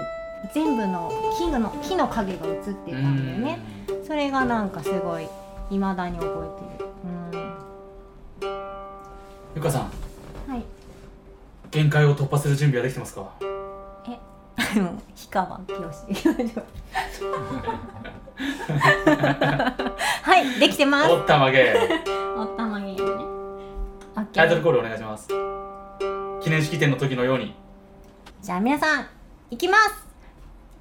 全部の木の木の影が映ってたんだよね。それがなんかすごい未だに覚えてる。ゆかさんうん。はい。限界を突破する準備はできてますか？あの氷川きよし。[laughs] はいできてます。おったまげおったまげねタイトルコールお願いします。記念式典の時のように。じゃあ皆さん行きます。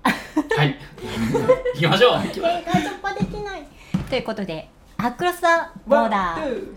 はい。[laughs] 行きましょう。限界突破できない。ということでアクロス・ザ・ボーダー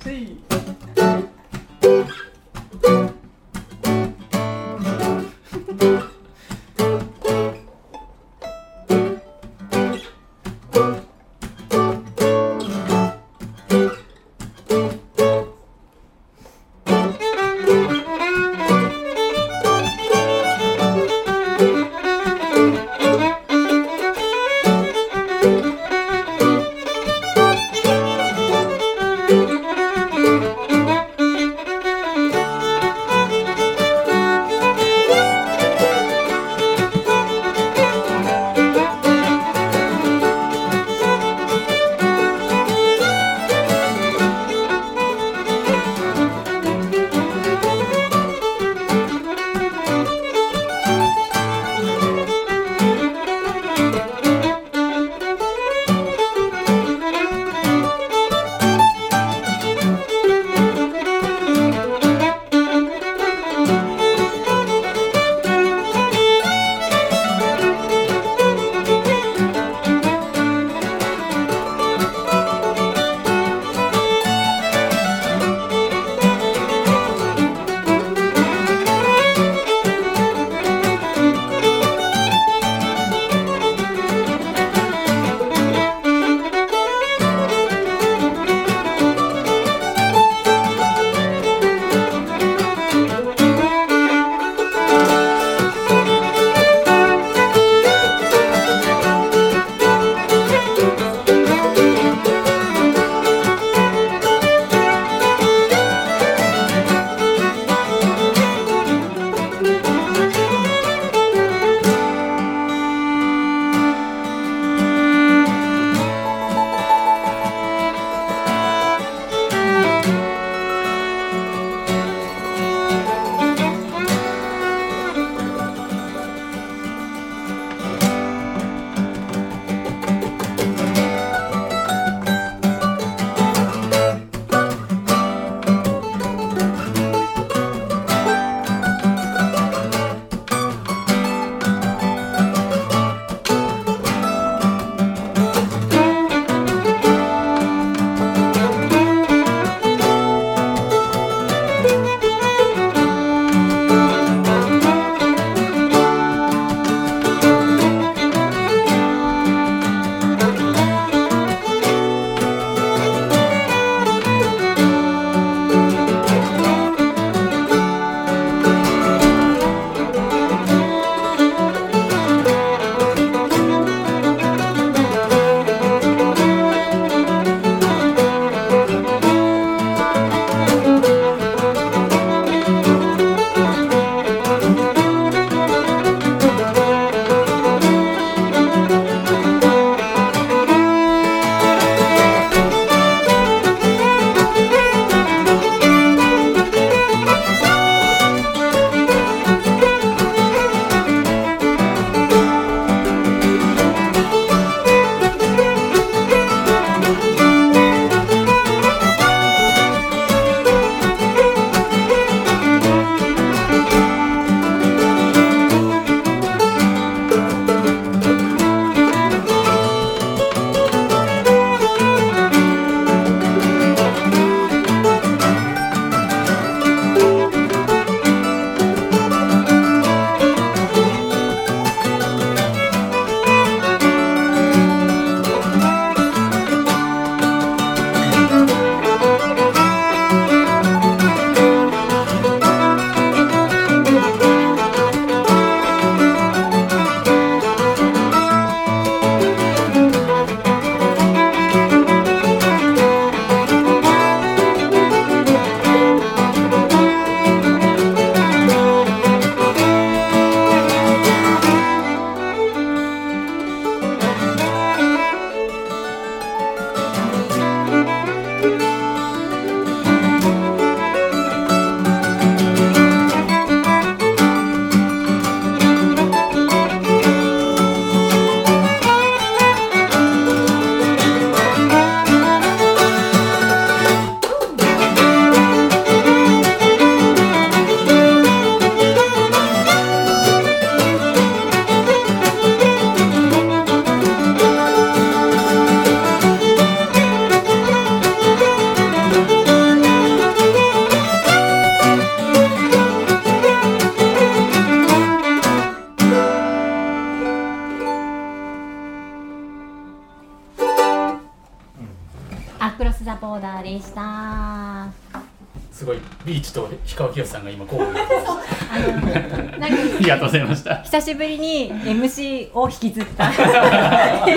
した久しぶりに MC を引きずった。たい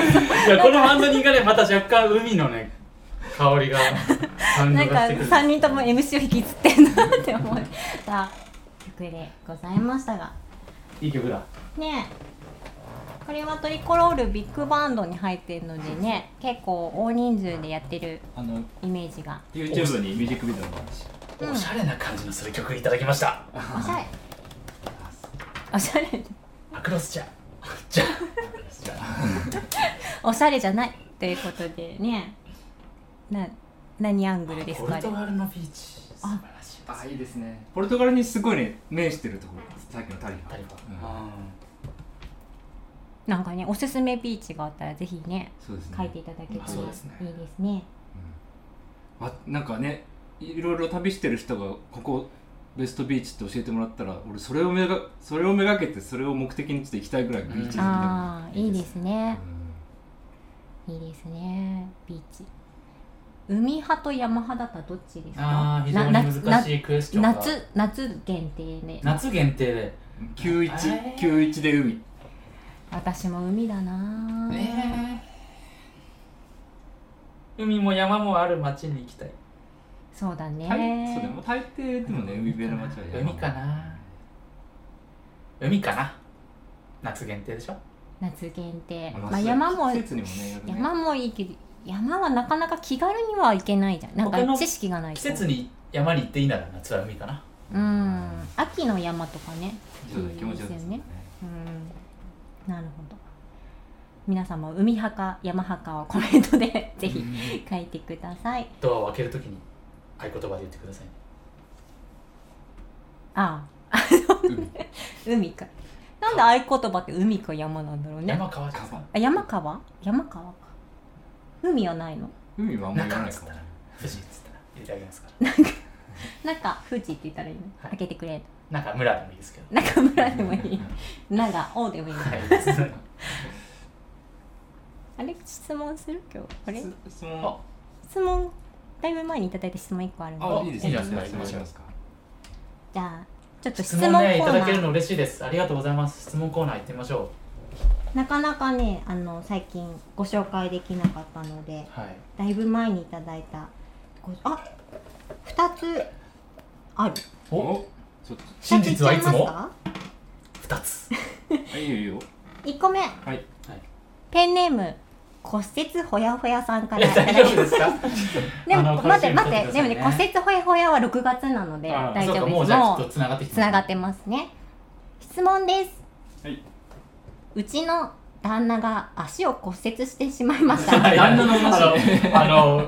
やこのハンドニーがねまた若干海のね香りが感なんか動がしてくる。3人とも MC を引きずってんなって思った。曲でございましたが。いい曲だ。ねこれはトリコロールビッグバンドに入ってるのでね結構大人数でやってるあのイメージが。YouTube にミュージックビデオもあるしうん。おしゃれな感じのする曲いただきました。おしゃれ。おしゃれ。アクロスチャじゃ。[laughs] おしゃれじゃないということでね。な何アングルですポルかねトガルのビーチ。素晴らしいあいいですね。ポルトガルにすごいね面してるところさっきのタリファ。うん。なんかねおすすめビーチがあったらぜひねそうですね。書いていただけたらいいそうですね。ですね。あなんかねいろいろ旅してる人がここベストビーチって教えてもらったら俺それをめがそれをめがけてそれを目的にちょっと行きたいぐらいビーチ好きだああい。いですね。ういいですね。ビーチ。海派と山派だったらどっちですか？あー非常にな難しいクエスチョンが。夏夏限定で。夏限定で。ん91えー。91で海。私も海だな。ねえ海も山もある町に行きたいそうだね。大そうだよ。もう大抵でもね海辺の街は山海かな。海かな。夏限定でしょ？夏限定。まあまあ山も季節にもね山もいいけど山はなかなか気軽には行けないじゃん。なん他のか知識がないと。季節に山に行っていいなら夏は海かな。うん。秋の山とかね。そうだ気持ちよね。うん。なるほど。皆さんも海派か山派かをコメントで [laughs] ぜひ書いてください。ドアを開けるときに合言葉で言ってください。ねああ。海。海か。なんで合言葉って海か山なんだろうね。山川じゃん川あ山川？山川か。海はないの？海はあんまり言わないかも富士っつったら入れてあげますから。なんか富士って言ったらいいの、はい。開けてくれなんか村でもいいですけど。なんか村でもいい。[laughs] 長尾でもいいの、はい。あれ？質問する？今日。あれ？す質あ。問質問だいぶ前にいただいた質問1個あるんで。あいいですね。いいじゃないですか質問しますか。じゃあちょっと質質問コ問ねいたーナーだけるの嬉しいです。ありがとうございます。質問コーナー行ってみましょなかなかねあの最近ご紹介できなかったのでうはい。だいぶ前にいただいた。ごあ二つある。お？ちょっと。真実はいつも？二二つ。[laughs] あいいよいいよ。1個目。はい。ペンネーム骨折ほやほやさんかいらや大丈夫ですか？[laughs] でも待って待ってでもね骨折ほやほやは6月なのであ大丈夫です。もうつながってつながってますね。質問です。はい。うちの旦那が足を骨折してしまいました。は [laughs] い旦那の話あの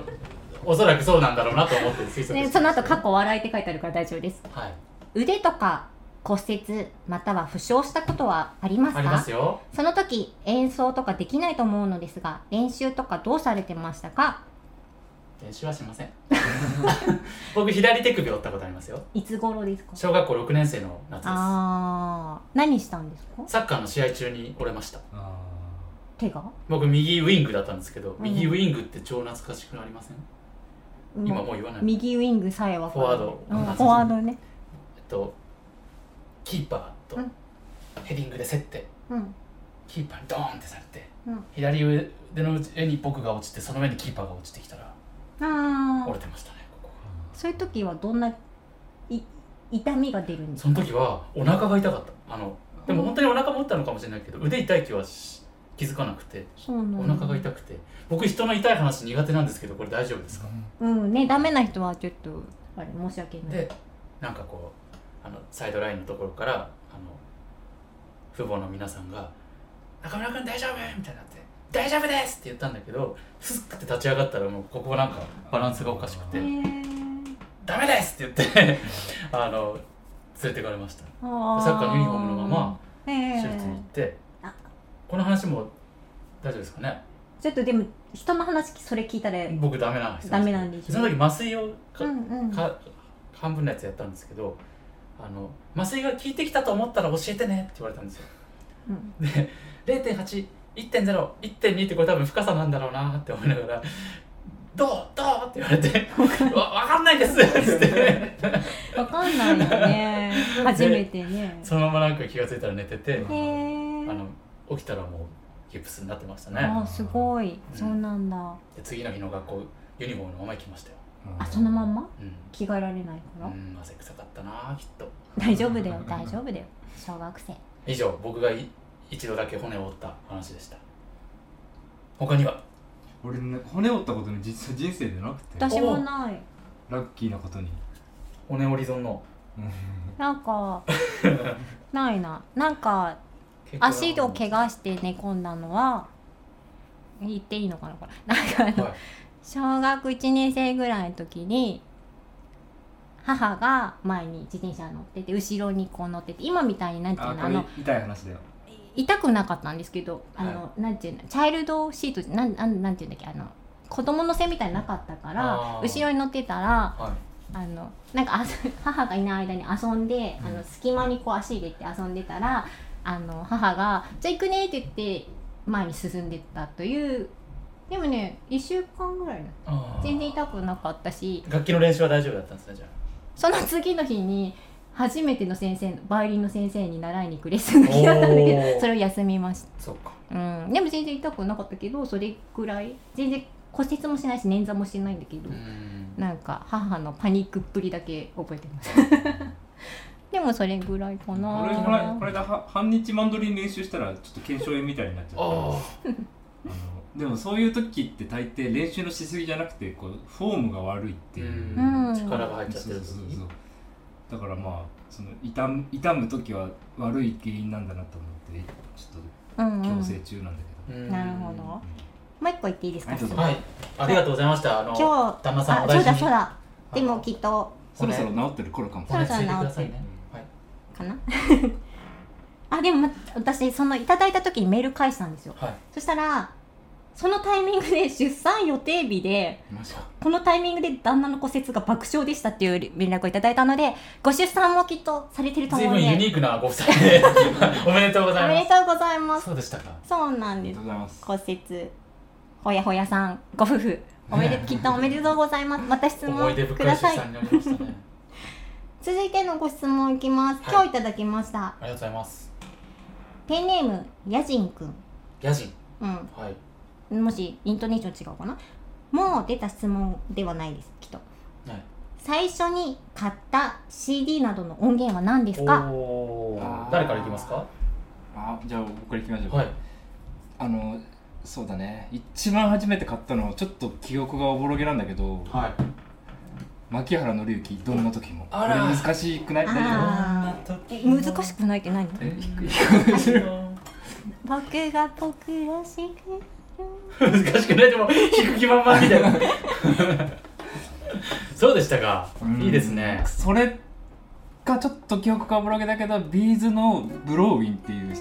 おそらくそうなんだろうなと思って推その後過去笑いって書いてあるから大丈夫です。はい。腕とか骨折または負傷したことはありますか？ありますよ。その時演奏とかできないと思うのですが練習とかどうされてましたか？練習はしません。[laughs] 僕左手首折ったことありますよ。いつ頃ですか？小学校6年生の夏です。あー何したんですか？サッカーの試合中に折れました。あ手が？僕右ウイングだったんですけど、ん。右ウイングって超懐かしくありません？今もう言わない。右ウイングさえわかるフォワード。うんフォワードね。えっとキーパーとうん。ヘディングで競ってうん。キーパーにドーンってされてうん。左腕の上に僕が落ちてその上にキーパーが落ちてきたらああ折れてましたねここそういう時はどんない痛みが出るんですか？その時はお腹が痛かった。あのでも本当にお腹も打ったのかもしれないけど腕痛い気はし気づかなくてそうなんおだ腹が痛くて。僕人の痛い話苦手なんですけどこれ大丈夫ですか？うん。ねダメな人はちょっとあれ申し訳ない。でなんかこうあのサイドラインのところからあの父母の皆さんが「中村君大丈夫?」みたいになって「大丈夫です!」って言ったんだけどスッて立ち上がったらもうここがなんかバランスがおかしくてへー「ダメです!」って言って [laughs] あの連れてかれましたサッカーのユニフォームのまま手術に行ってあこの話も大丈夫ですかね？ちょっとでも人の話それ聞いたら僕ダメな人ダメなんですよその時麻酔をか、うんうんか半分のやつやったんですけどあの麻酔が効いてきたと思ったら教えてねって言われたんですよ。うん。で0.81.01.2ってこれ多分深さなんだろうなって思いながらどうどう?」って言われて「わ分かんないです」ってわかんないよね。初めてね。そのままなんか気が付いたら寝ててあの起きたらもうギプスになってましたね。あすごい。そうなんだ。で次の日の学校ユニフォームのまま行きましたよあそのまんま？うん。着替えられないから？うん汗臭かったなきっと。大丈夫だよ大丈夫だよ。小学生。以上僕がい一度だけ骨を折った話でした。他には？俺ね骨折ったことに実は人生でなくて。私もない。ラッキーなことに。骨折り損の。なんか [laughs] ないな。なんか足を怪我して寝込んだのは言っていいのかなこれ。なんかあの、はい小学1年生ぐらいの時に母が前に自転車乗ってて後ろにこう乗ってて今みたいになんていうのあの痛い話だよ。痛くなかったんですけどあの、なんていうのチャイルドシートなんなんなんていうんだっけあの子供の背みたいになかったから後ろに乗ってたらはい。あのなんか [laughs] 母がいない間に遊んで、あの隙間にこう足入れて遊んでたらあの母が「じゃあ行くね」って言って前に進んでったというでもね1週間ぐらい全然痛くなかったし。楽器の練習は大丈夫だったんですねじゃその次の日に初めての先生バイオリンの先生に習いに行くレッスンの日だったんだけどそれを休みました。あそうか。うん、でも全然痛くなかったけどそれぐらい全然骨折もしないし捻挫もしてないんだけど、うん。なんか母のパニックっぷりだけ覚えてます。[laughs] でもそれぐらいかな。俺これこれだは半日マンドリン練習したらちょっと腱鞘炎みたいになっちゃった。ああのでもそういう時って大抵練習のしすぎじゃなくてこうフォームが悪いっていう、うん。うん力が入っちゃってるそうそう。そうだからまあその痛む痛む時は悪い原因なんだなと思ってちょっうんうん。と矯正中なんだけど、うん。なるほど。もう一個言っていいですか？はいありがとうございました。あの今日旦那さんあそうお大事に。だそうだ。でもきっとそろそろ治ってる頃かも。そろそろ治ってるいてくださいね。はい。かな？[laughs] あでもま私そのいただいた時にメール返したんですよ。はい。そしたらそのタイミングで出産予定日でこのタイミングで旦那の骨折が爆笑でしたっていう連絡をいただいたのでご出産もきっとされてると随思うので。分ユニークなご夫妻で。[laughs] おめでとうございまおめですとうございます。そうでしたか。そうなんです。骨折ほやほやさんご夫婦。おめできっとおめでとうございます。また質思問ください。[laughs] 続いてのご質問いきます。はい。今日いただきました、ありがとうございます。ペンネームやじんくん。野人うん。はいもしイントネーション違うかな？もう出た質問ではないですきっと。はい。最初に買った CD などの音源は何ですか？誰からいきますか？あじゃあ僕からいきましょう。か、はい。あのそうだね。一番初めて買ったのはちょっと記憶がおぼろげなんだけどはい。牧原紀之どんな時も。あら。難しくない？難しくないって何？僕が僕らしく難しくない？でも聞く気満々みたいな。[laughs] そうでしたか。いいですね。それがちょっと記憶がおぼろげだけどビーズのブローウィンっていう。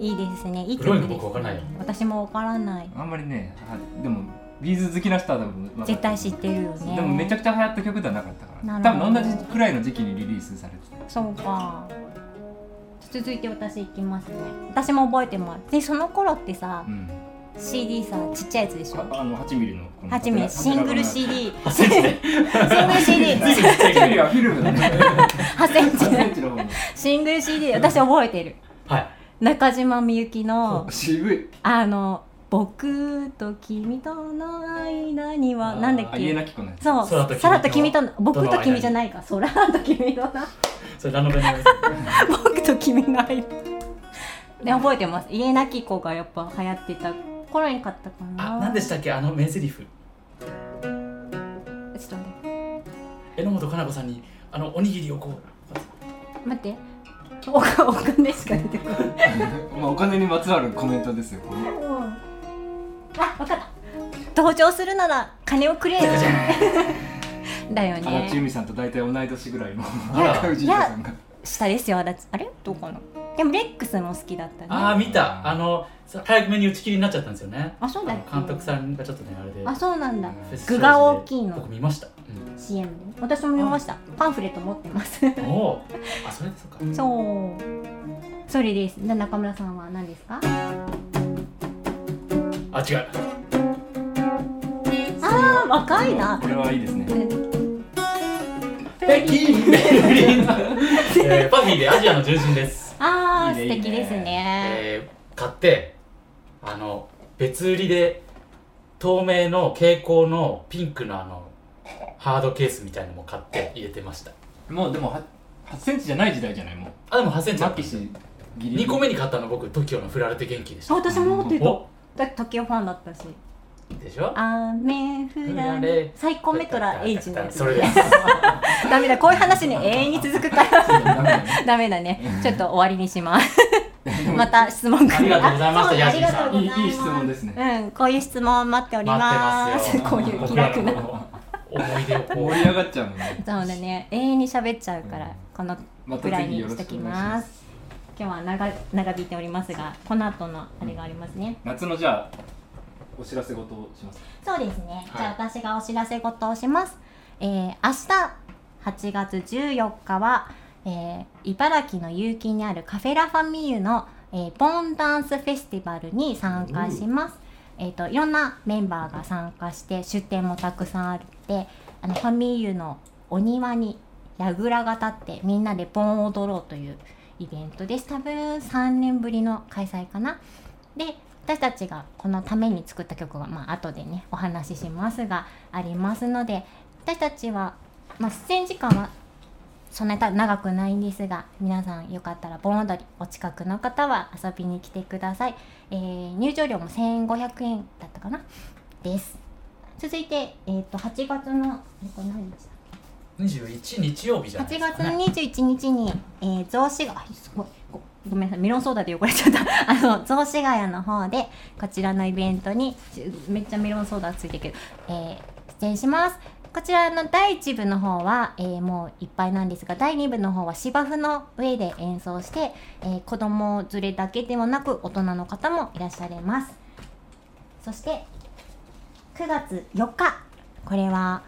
い。いですね。いいブローウィン曲です僕わからないよ。私もわからない。あんまりねはでもビーズ好きな人は多分分かる。絶対知ってるよね。でもめちゃくちゃ流行った曲ではなかったから。多分同じくらいの時期にリリースされてた。そうか続いて私いきますね。私も覚えてますでその頃ってさうん。CD さちっちゃいやつでしょ？ああの8ミリの。この8ミリシングル CD 8センチね。シングル CD 8ミリはフィルムだね8センチ。8センチの方にシングル CD 私覚えてる。はい。中島みゆきの渋い。あの「僕と君との間には」なんだっけ？そう空と君と空と君との僕と君じゃないか。空と君との。[laughs] それラノベの [laughs] 僕と君の間。で覚えてます？家なき子がやっぱ流行ってた頃に買ったかな。あ何でしたっけ？あの名台詞。ちょっと待って。榎本かな子さんにあのおにぎりをこう。待って。おお金しか出てこない。[laughs] まあお金にまつわるコメントですよあ分かった。登場するなら金をくれよ。だよ足立ね由美さんと大体同い年ぐらいの。あら。藤井さんが下ですよ。足立あれ？どうかな？でもレックスも好きだったね。ああ見た。あのさ早くめに打ち切りになっちゃったんですよね。あそうだ監督さんがちょっとねあれで。あそうなんだ。具が大きいの。僕見ました、CM で。私も見ました。パンフレット持ってます。うん、おおあそれでそうか。そう。それです。じゃあ中村さんは何ですか？あ違う。あー若いな。これはいいですね。北京ベルリン、えー、パフィーでアジアの純真です、あーいいね素敵ですね。えー、買ってあの別売りで透明の蛍光のピンクのあのハードケースみたいなのも買って入れてました。もうでもは8センチじゃない時代じゃない？もう。あでも8センチマッキー氏ギリギリ。2個目に買ったの僕 TOKIO の振られて元気でしあた私も持ってた。おだって時計ファンだったし。でしょ？雨降られ。サイコメトラエイジのやつダメだ。こういう話ね [laughs] 永遠に続くから。ダメだね。ちょっと終わりにします。[laughs] また質問ありがとうございましたヤジンさん。いい質問ですね。うんこういう質問待っております。待ってますよ。[laughs] こういう気楽な思い出盛り上がっちゃうもんね。そうだね。永遠に喋っちゃうから、うん。このぐらいにしときます今日は長長引いておりますがこの後のあれがありますね、夏のじゃあお知らせ事をします。そうですね、はい。じゃあ私がお知らせ事をします。えー、明日8月14日は、えー、茨城の結城にあるカフェラファミユの、えー、ボンダンスフェスティバルに参加します、えー、といろんなメンバーが参加して出店もたくさんあってあのファミユのお庭に櫓が立ってみんなで盆を踊ろうというイベントです。多分3年ぶりの開催かな。で私たちがこのために作った曲がまあ後でねお話ししますがありますので私たちは、まあ、出演時間はそんなに長くないんですが皆さんよかったら盆踊りお近くの方は遊びに来てください、えー入場料も1500円だったかな？です。続いて、えー、と8月のこれ何日だ？21日曜日じゃないですか、月のね、21日に、えー、雑司がすごいごごめんなさいメロンソーダで汚れちゃった。[laughs] あの雑司ヶ谷の方でこちらのイベントにめっちゃメロンソーダついてるけど、えー出演します。こちらの第1部の方は、えーもういっぱいなんですが第2部の方は芝生の上で演奏して、えー子供連れだけでもなく大人の方もいらっしゃいます。そして9月4日。これは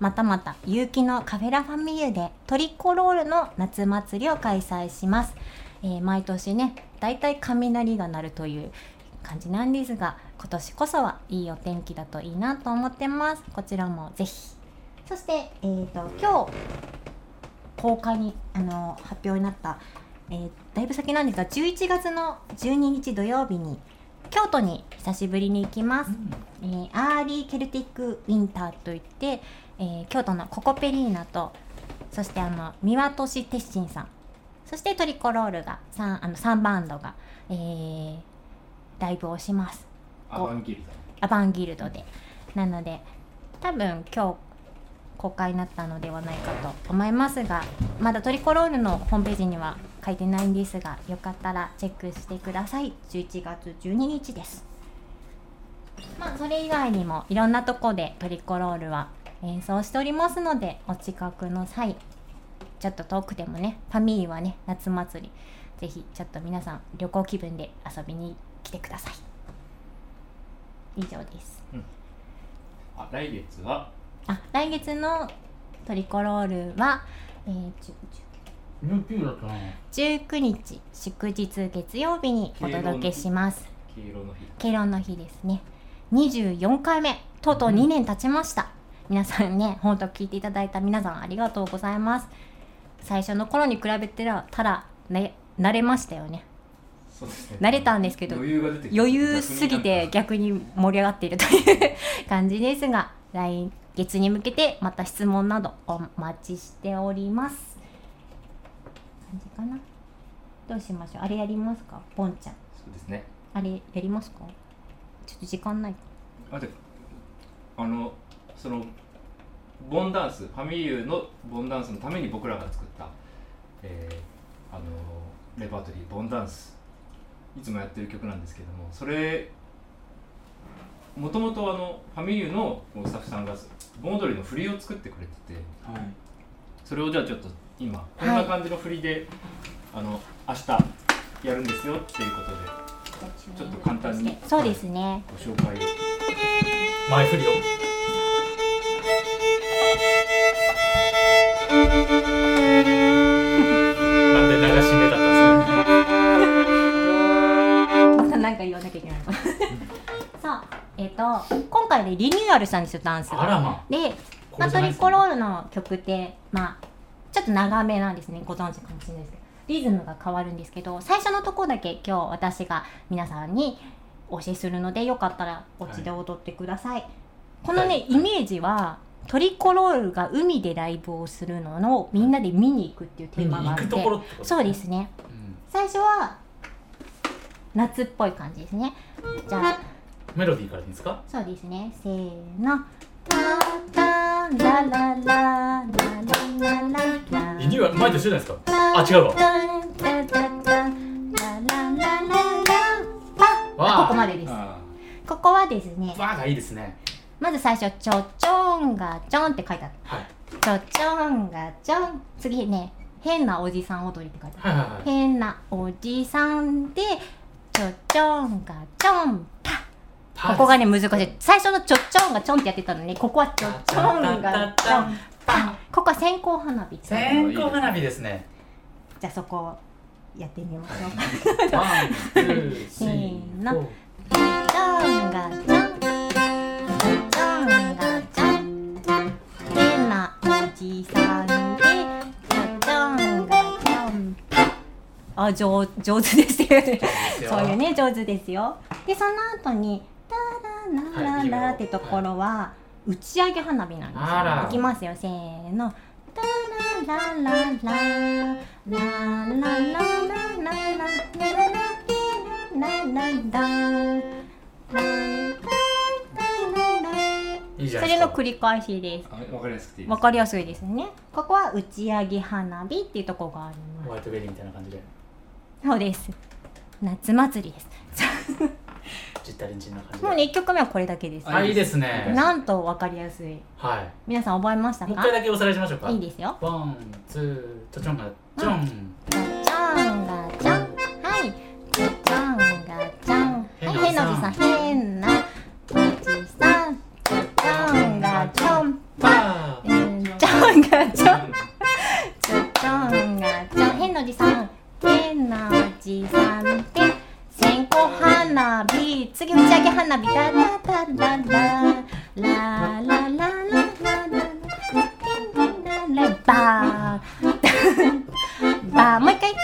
またまた有機のカフェラファミユでトリコロールの夏祭りを開催します、えー毎年ねだいたい雷が鳴るという感じなんですが今年こそはいいお天気だといいなと思ってます。こちらもぜひ。そして、えー、と今日公開にあの発表になった、えーだいぶ先なんですが11月の12日土曜日に京都に久しぶりに行きます、えーアーリーケルティックウィンターといって、えー京都のココペリーナとそしてあの三輪俊鉄心さん。そしてトリコロールが 3, あの3バンドが、えーライブをします。アバンギルアバンギルドで。なので多分今日公開になったのではないかと思いますがまだトリコロールのホームページには書いてないんですがよかったらチェックしてください。11月12日です。まあそれ以外にもいろんなとこでトリコロールは演奏しておりますのでお近くの際ちょっと遠くてもねファミリーはね夏祭りぜひちょっと皆さん旅行気分で遊びに来てください。以上です。あ来月は？あ来月のトリコロールは、えー、じゅ19だったな。19日祝日月曜日にお届けします。黄色の日。敬老の日ですね。24回目。とうとう2年経ちました、皆さんね本当聞いていただいた皆さんありがとうございます。最初の頃に比べてたらね慣れましたよね。そうですね。慣れたんですけど余裕が出てきて余裕すぎて逆に盛り上がっているという感じですが [laughs] 来月に向けてまた質問などお待ちしております。感じかな？どうしましょう？あれやりますか？ボンちゃん。そうですね。あれやりますか？ちょっと時間ないあであのそのボンダンスファミリーユのボンダンスのために僕らが作った、えーあのレパートリーボンダンス。いつもやってる曲なんですけどもそれもともとあのファミリーユのスタッフさんが盆踊りの振りを作ってくれててはい。それをじゃあちょっと今こんな感じの振りで、あの明日やるんですよっていうことでちょっと簡単にそうですね、ご紹介を。前振りをか言わなきゃいけないの。さあえっ、ー、と今回ねリニューアルしたんですよダンスが、あ、でま、トリコロールの曲って、まあ、ちょっと長めなんですね。ご存知かもしれないですけどリズムが変わるんですけど最初のとこだけ今日私が皆さんにお教えするのでよかったらお家で踊ってください、はい、このね、はい、イメージはトリコロールが海でライブをするのをみんなで見に行くっていうテーマがあって。そうですね、うん、最初は夏っぽい感じですね。じゃあ。メロディーからですか？そうですね。せーの。リニューアル前と一緒ないですか？あ違うわ。ここまでです。ここはですね。わがいいですね。まず最初ちょちょんがちょんって書いてある、ちょちょんがちょん。次ね変なおじさん踊りって書いてある、変なおじさんでちょちょんがちょんパ。ここがね難しい。最初のちょっちょんがちょんってやってたのにここはちょっちょんがちょんパここは線香花火線香花火ですねじゃあそこやってみましょうかせーのちょんがちょんちょんがちょん変なおじさんあ上上手ですよね。そういうね上手ですよ。でその後に「タララララ」ってところは打ち上げ花火なんですよ。いきますよ。せーの「タラララララ。ララララララそれの繰り返しですあわかりやすくていいですわかりやすいですねここは打ち上げ花火っていうところがありますホワイトベリーみたいな感じでそうです。夏祭りです。ジッタリンジンな感じで。もうね1曲目はこれだけです。あいいですね。なんとわかりやすい。はい。皆さん覚えましたか？もう一回だけおさらいしましょうか。いいですよ。ワン、ツー、ちょちょんがちょんちょちょんがちょんはい。ちょちょんがちょん。はい変なおじさん。変なおじさん。ちょちょんがちょんパーうんちょんがちょんちょちょんがちょん変なおじさん変なじさんで線香花火次打ち上げ花火ラララララララララララララバーバーもう一回ラ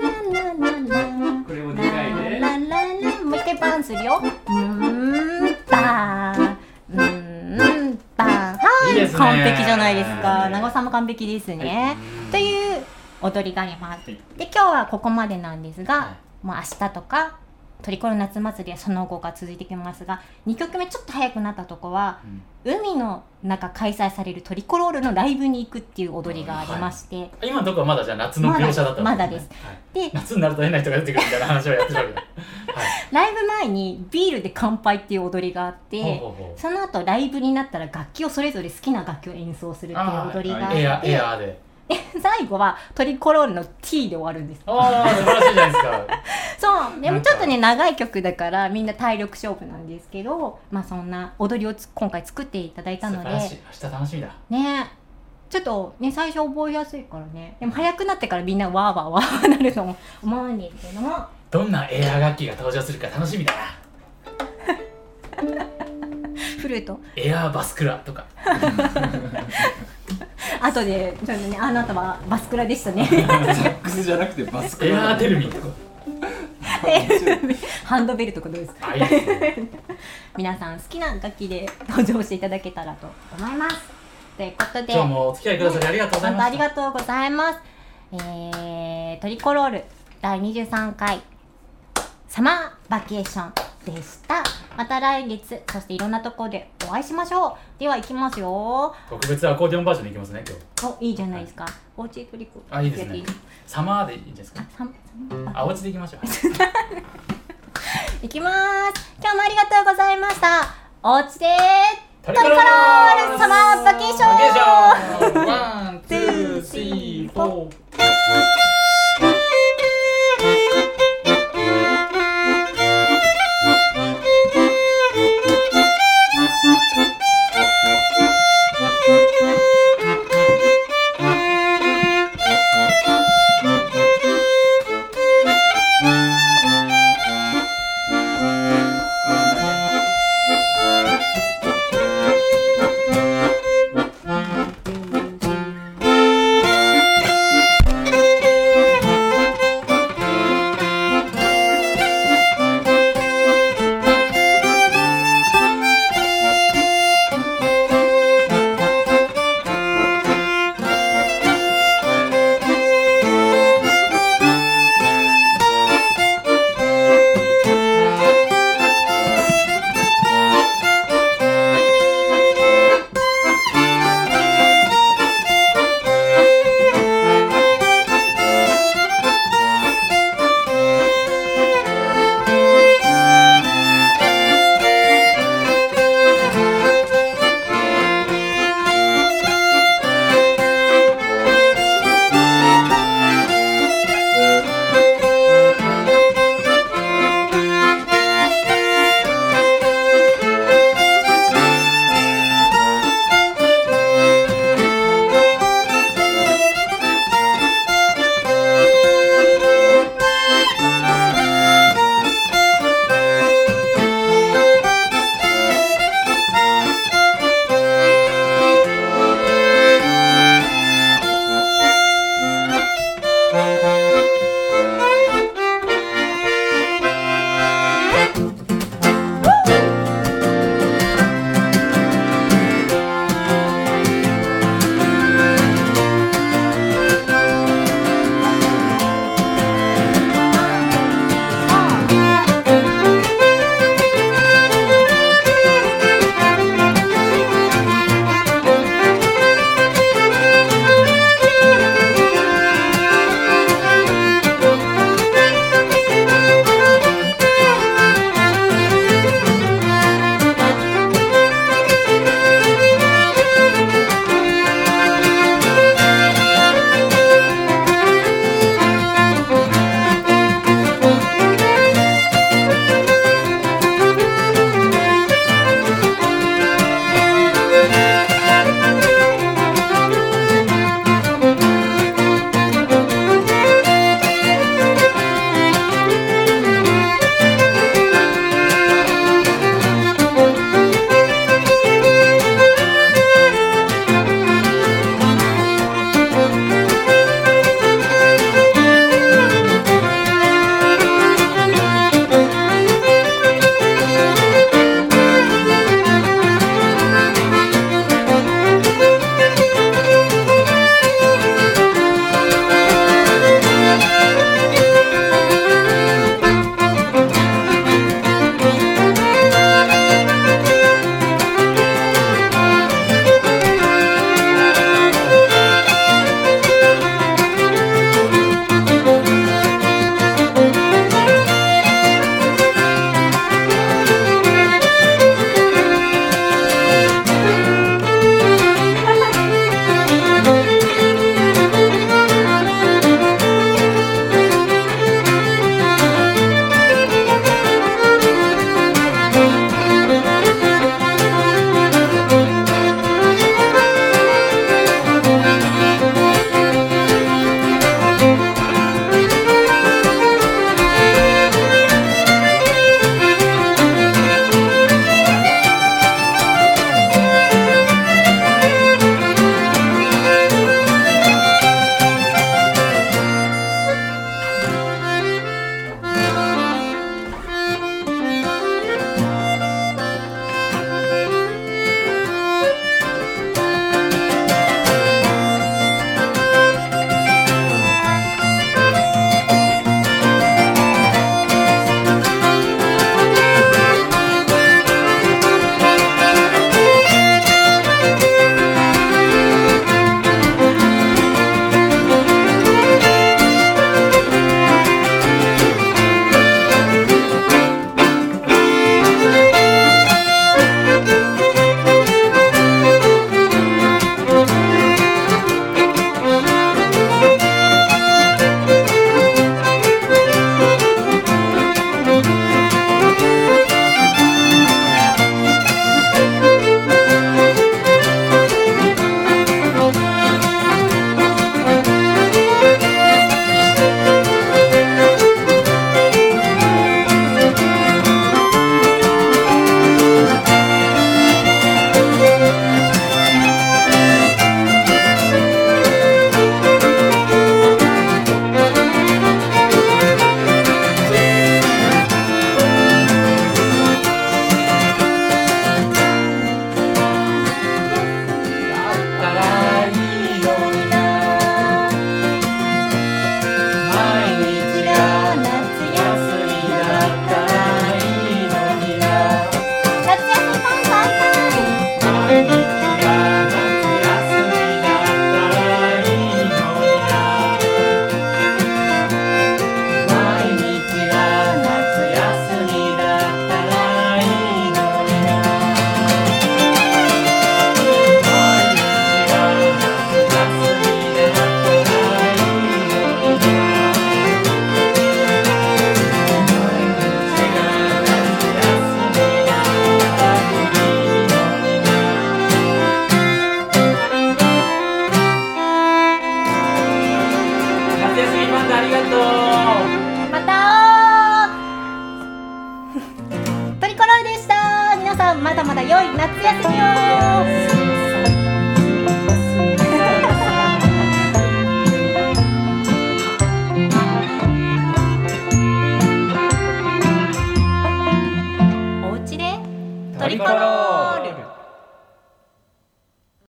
ララララこれをでかいねララララもう一回バーンするようーんバーうーんバーはいいいね完璧じゃないですかいいね長さんも完璧ですね、という踊りがあります、はい。で今日はここまでなんですが、はもう明日とかトリコロ夏祭りはその後が続いてきますが2曲目ちょっと早くなったとこは海の中開催されるトリコロールのライブに行くっていう踊りがありまして、今のとこはまだじゃあ夏の描写だったんまだです。はい。で夏になると変な人が出てくるみたいな話をやってるわけだ。[laughs] はい。ライブ前にビールで乾杯っていう踊りがあってその後ライブになったら楽器をそれぞれ好きな楽器を演奏するっていう踊りがあってエアエアーで最後はトリコロールの T で終わるんですああ素晴らしいじゃないですか。[laughs] そう。でもちょっとね長い曲だからみんな体力勝負なんですけどまあそんな踊りをつ今回作っていただいたので。素晴らしい。明日楽しみだ。ね。ちょっとね最初覚えやすいからね。でも早くなってからみんなわーわーわーなると思うんですけども。どんなエア楽器が登場するか楽しみだな。[laughs] フルート。エアーバスクラとか [laughs] [laughs] あとでちょっとねあなたはバスクラでしたね。サックスじゃなくてバスクエアーテルミとかハンドベルとかどうですか？あいいですね。[laughs] 皆さん好きな楽器で登場していただけたらと思います。ということで今日もお付き合いくださりありがとうござい本当ありがとうございます。えー、トリコロール第23回。サマーバケーションでした。また来月、そしていろんなところでお会いしましょう。では行きますよ。特別アコーディオンバージョンでいきますね今日お、いいじゃないですか。おうちでトリコ。あいいですねサマーでいいんですか？あ、ササあお家でいきましょう行きます。今日もありがとうございました。おうちでトリコロールサマーバケーションワン、ツー、スリー、フォー